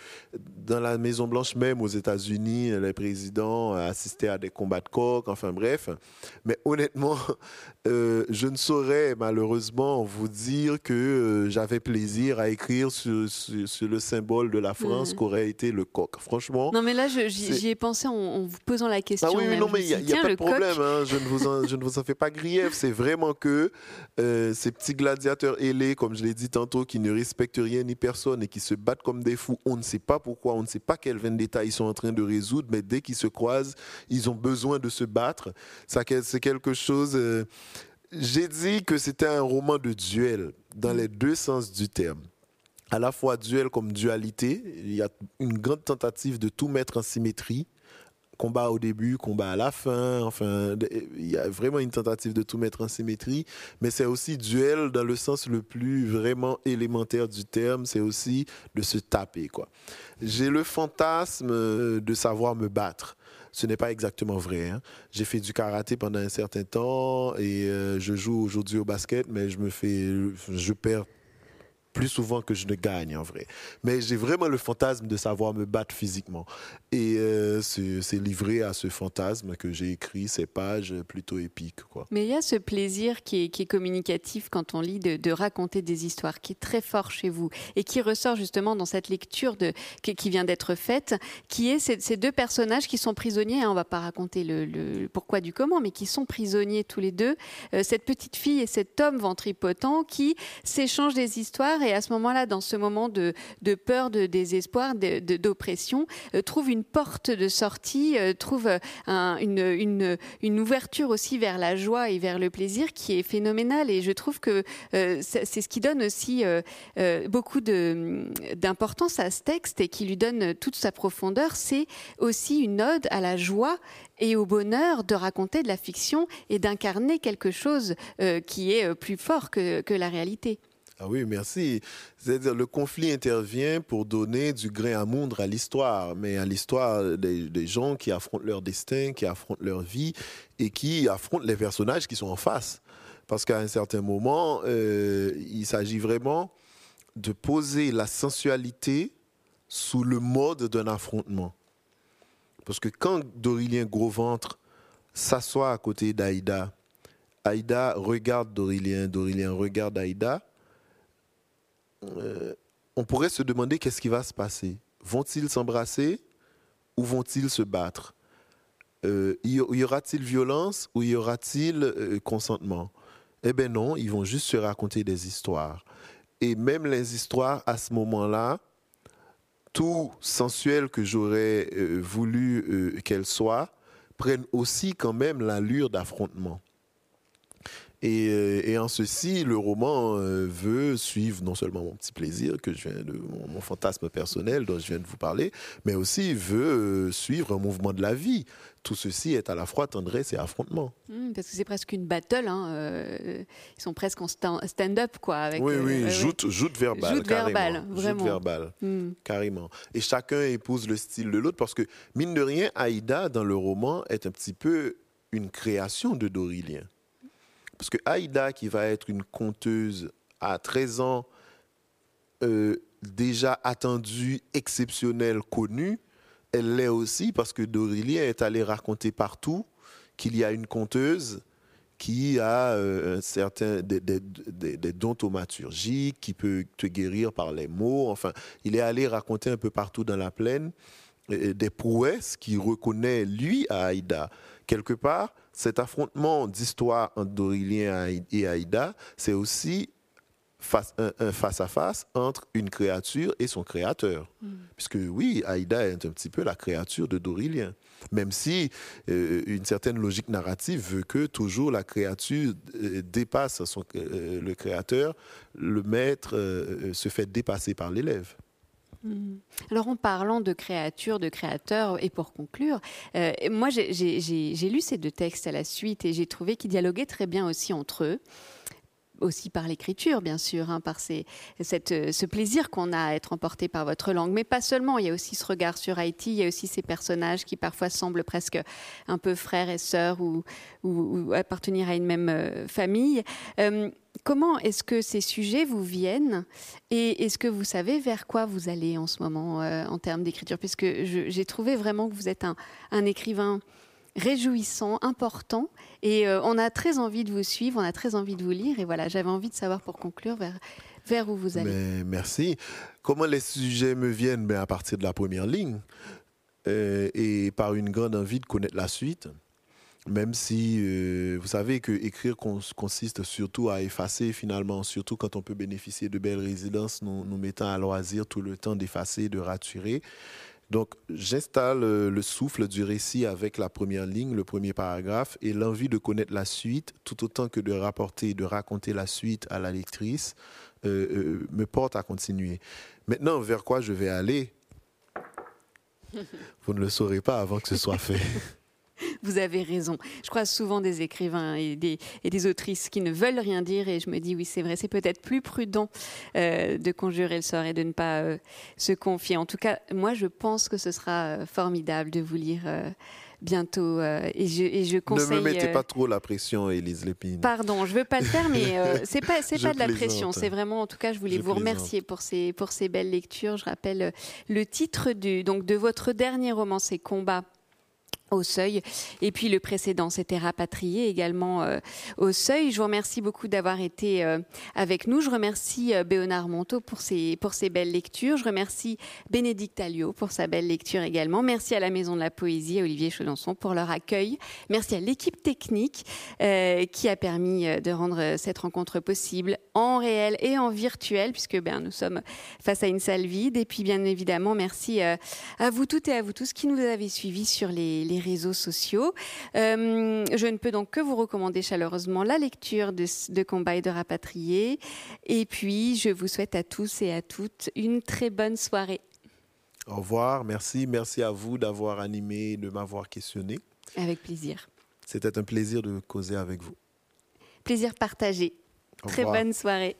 Speaker 3: dans la Maison Blanche même aux États-Unis, les présidents assistaient à des combats de coq, enfin bref. Mais honnêtement, *laughs* euh, je ne saurais malheureusement vous dire que euh, j'avais plaisir à écrire sur, sur, le symbole de la France ce qu'aurait été le coq. Franchement.
Speaker 1: Non, mais là, j'y ai pensé en, vous posant la question.
Speaker 3: Ah oui, non, mais il n'y a, pas de problème. Hein. je, ne vous en, je ne vous en fais pas grief. C'est vraiment que euh, ces petits gladiateurs ailés, comme je l'ai dit tantôt, qui ne respectent rien ni personne et qui se battent comme des fous, on ne sait pas pourquoi, on ne sait pas quel vendetta ils sont en train de résoudre, mais dès qu'ils se croisent, ils ont besoin de se battre. C'est quelque chose. Euh, j'ai dit que c'était un roman de duel dans les deux sens du terme à la fois duel comme dualité. Il y a une grande tentative de tout mettre en symétrie. Combat au début, combat à la fin. Enfin, il y a vraiment une tentative de tout mettre en symétrie. Mais c'est aussi duel dans le sens le plus vraiment élémentaire du terme. C'est aussi de se taper, quoi. J'ai le fantasme de savoir me battre ce n'est pas exactement vrai. Hein. J'ai fait du karaté pendant un certain temps et euh, je joue aujourd'hui au basket, mais je me fais, je perds plus souvent que je ne gagne en vrai. Mais j'ai vraiment le fantasme de savoir me battre physiquement. Et euh, c'est livré à ce fantasme que j'ai écrit ces pages plutôt épiques.
Speaker 1: Mais il y a ce plaisir qui est, communicatif quand on lit de, raconter des histoires, qui est très fort chez vous et qui ressort justement dans cette lecture qui, vient d'être faite, qui est ces, deux personnages qui sont prisonniers. Hein, on ne va pas raconter le, pourquoi du comment, mais qui sont prisonniers tous les deux. Euh, cette petite fille et cet homme ventripotent qui s'échangent des histoires à ce moment-là, dans ce moment de, peur, de désespoir, d'oppression, euh, trouve une porte de sortie, euh, trouve euh, une, une, ouverture aussi vers la joie et vers le plaisir qui est phénoménale. Et je trouve que c'est ce qui donne aussi beaucoup d'importance à ce texte et qui lui donne toute sa profondeur. C'est aussi une ode à la joie et au bonheur de raconter de la fiction et d'incarner quelque chose qui est plus fort que la réalité.
Speaker 3: Ah oui, merci. C'est-à-dire le conflit intervient pour donner du grain à moudre à l'histoire, mais à l'histoire des, gens qui affrontent leur destin, qui affrontent leur vie et qui affrontent les personnages qui sont en face. Parce qu'à un certain moment, euh, il s'agit vraiment de poser la sensualité sous le mode d'un affrontement. Parce que quand Dorilien Gros-Ventre s'assoit à côté d'Aïda, Aïda regarde Dorilien, Dorilien regarde Aïda, euh, on pourrait se demander qu'est-ce qui va se passer. Vont-ils s'embrasser ou vont-ils se battre? Euh, Y aura-t-il violence ou y aura-t-il euh, consentement? Eh bien non, ils vont juste se raconter des histoires. Et même les histoires, à ce moment-là, tout sensuel que j'aurais voulu qu'elles soient, prennent aussi quand même l'allure d'affrontement. Euh, et, en ceci, le roman euh, veut suivre non seulement mon petit plaisir, que je viens de, mon, fantasme personnel dont je viens de vous parler, mais aussi veut euh, suivre un mouvement de la vie. Tout ceci est à la fois tendresse et affrontement.
Speaker 1: Mmh, parce que c'est presque une battle. Hein, ils sont presque en stand-up, quoi. Avec,
Speaker 3: oui, oui, joute, joute verbale.
Speaker 1: Joute verbale, vraiment.
Speaker 3: Joute verbale, mmh. carrément. Et chacun épouse le style de l'autre parce que, mine de rien, Aïda, dans le roman, est un petit peu une création de Dorilien. Parce que Aïda, qui va être une conteuse à 13 ans, euh, déjà attendue, exceptionnelle, connue, elle l'est aussi parce que Dorilien est allé raconter partout qu'il y a une conteuse qui a euh, des, dons thaumaturgiques, qui peut te guérir par les mots. Enfin, il est allé raconter un peu partout dans la plaine euh, des prouesses qu'il reconnaît, lui, à Aïda. Quelque part, cet affrontement d'histoire entre Dorilien et Aïda, c'est aussi face, un, face à face entre une créature et son créateur. Mm. Puisque oui, Aïda est un petit peu la créature de Dorilien. Même si euh, une certaine logique narrative veut que toujours la créature euh, dépasse son, euh, le créateur, le maître se fait dépasser par l'élève.
Speaker 1: Hmm. Alors en parlant de créatures, de créateurs, et pour conclure, euh, moi j'ai lu ces deux textes à la suite et j'ai trouvé qu'ils dialoguaient très bien aussi entre eux aussi par l'écriture, bien sûr, hein, par cette, ce plaisir qu'on a à être emporté par votre langue. Mais pas seulement, il y a aussi ce regard sur Haïti, il y a aussi ces personnages qui parfois semblent presque un peu frères et sœurs ou, appartenir à une même euh, famille. Euh, Comment est-ce que ces sujets vous viennent et est-ce que vous savez vers quoi vous allez en ce moment euh, en termes d'écriture? Puisque j'ai trouvé vraiment que vous êtes un, écrivain réjouissant, important, et euh, on a très envie de vous suivre, on a très envie de vous lire, et voilà, j'avais envie de savoir pour conclure vers, vers où vous allez.
Speaker 3: merci. Comment les sujets me viennent? Ben, À partir de la première ligne, euh, et par une grande envie de connaître la suite. Même si euh, vous savez que écrire consiste surtout à effacer finalement, surtout quand on peut bénéficier de belles résidences, nous, nous mettant à loisir tout le temps d'effacer, de raturer. Donc j'installe euh, le souffle du récit avec la première ligne, le premier paragraphe, et l'envie de connaître la suite, tout autant que de rapporter, de raconter la suite à la lectrice. me porte à continuer. Maintenant, vers quoi je vais aller, vous ne le saurez pas avant que ce soit fait. *laughs*
Speaker 1: Vous avez raison. Je crois souvent des écrivains et des, et des, autrices qui ne veulent rien dire et je me dis oui c'est vrai, c'est peut-être plus prudent euh, de conjurer le sort et de ne pas euh, se confier. En tout cas, moi je pense que ce sera euh, formidable de vous lire bientôt. et, je, et, je, conseille.
Speaker 3: Ne me mettez pas trop la pression, Élise Lépine.
Speaker 1: Pardon, je veux pas le faire, mais *laughs* c'est pas c'est pas de la pression. C'est vraiment, en tout cas, je voulais vous remercier pour ces pour ces belles lectures. Je rappelle le titre du donc de votre dernier roman, c'est Combat au seuil. Et puis le précédent, c'était rapatrié également euh, au seuil. Je vous remercie beaucoup d'avoir été euh, avec nous. Je remercie euh, Béonard Monteau pour ses, pour ses belles lectures. Je remercie Bénédicte Alliot pour sa belle lecture également. Merci à la Maison de la Poésie, à Olivier Chelançon pour leur accueil. Merci à l'équipe technique qui a permis de rendre cette rencontre possible en réel et en virtuel puisque ben, nous sommes face à une salle vide. Et puis bien évidemment, merci à vous toutes et à vous tous qui nous avez suivis sur les, les réseaux sociaux. Euh, je ne peux donc que vous recommander chaleureusement la lecture de, de Combat et de Rapatriés. Et puis, je vous souhaite à tous et à toutes une très bonne soirée.
Speaker 3: Au revoir, merci. Merci à vous d'avoir animé, de m'avoir questionné.
Speaker 1: Avec plaisir.
Speaker 3: C'était un plaisir de causer avec vous.
Speaker 1: Plaisir partagé. Très bonne soirée.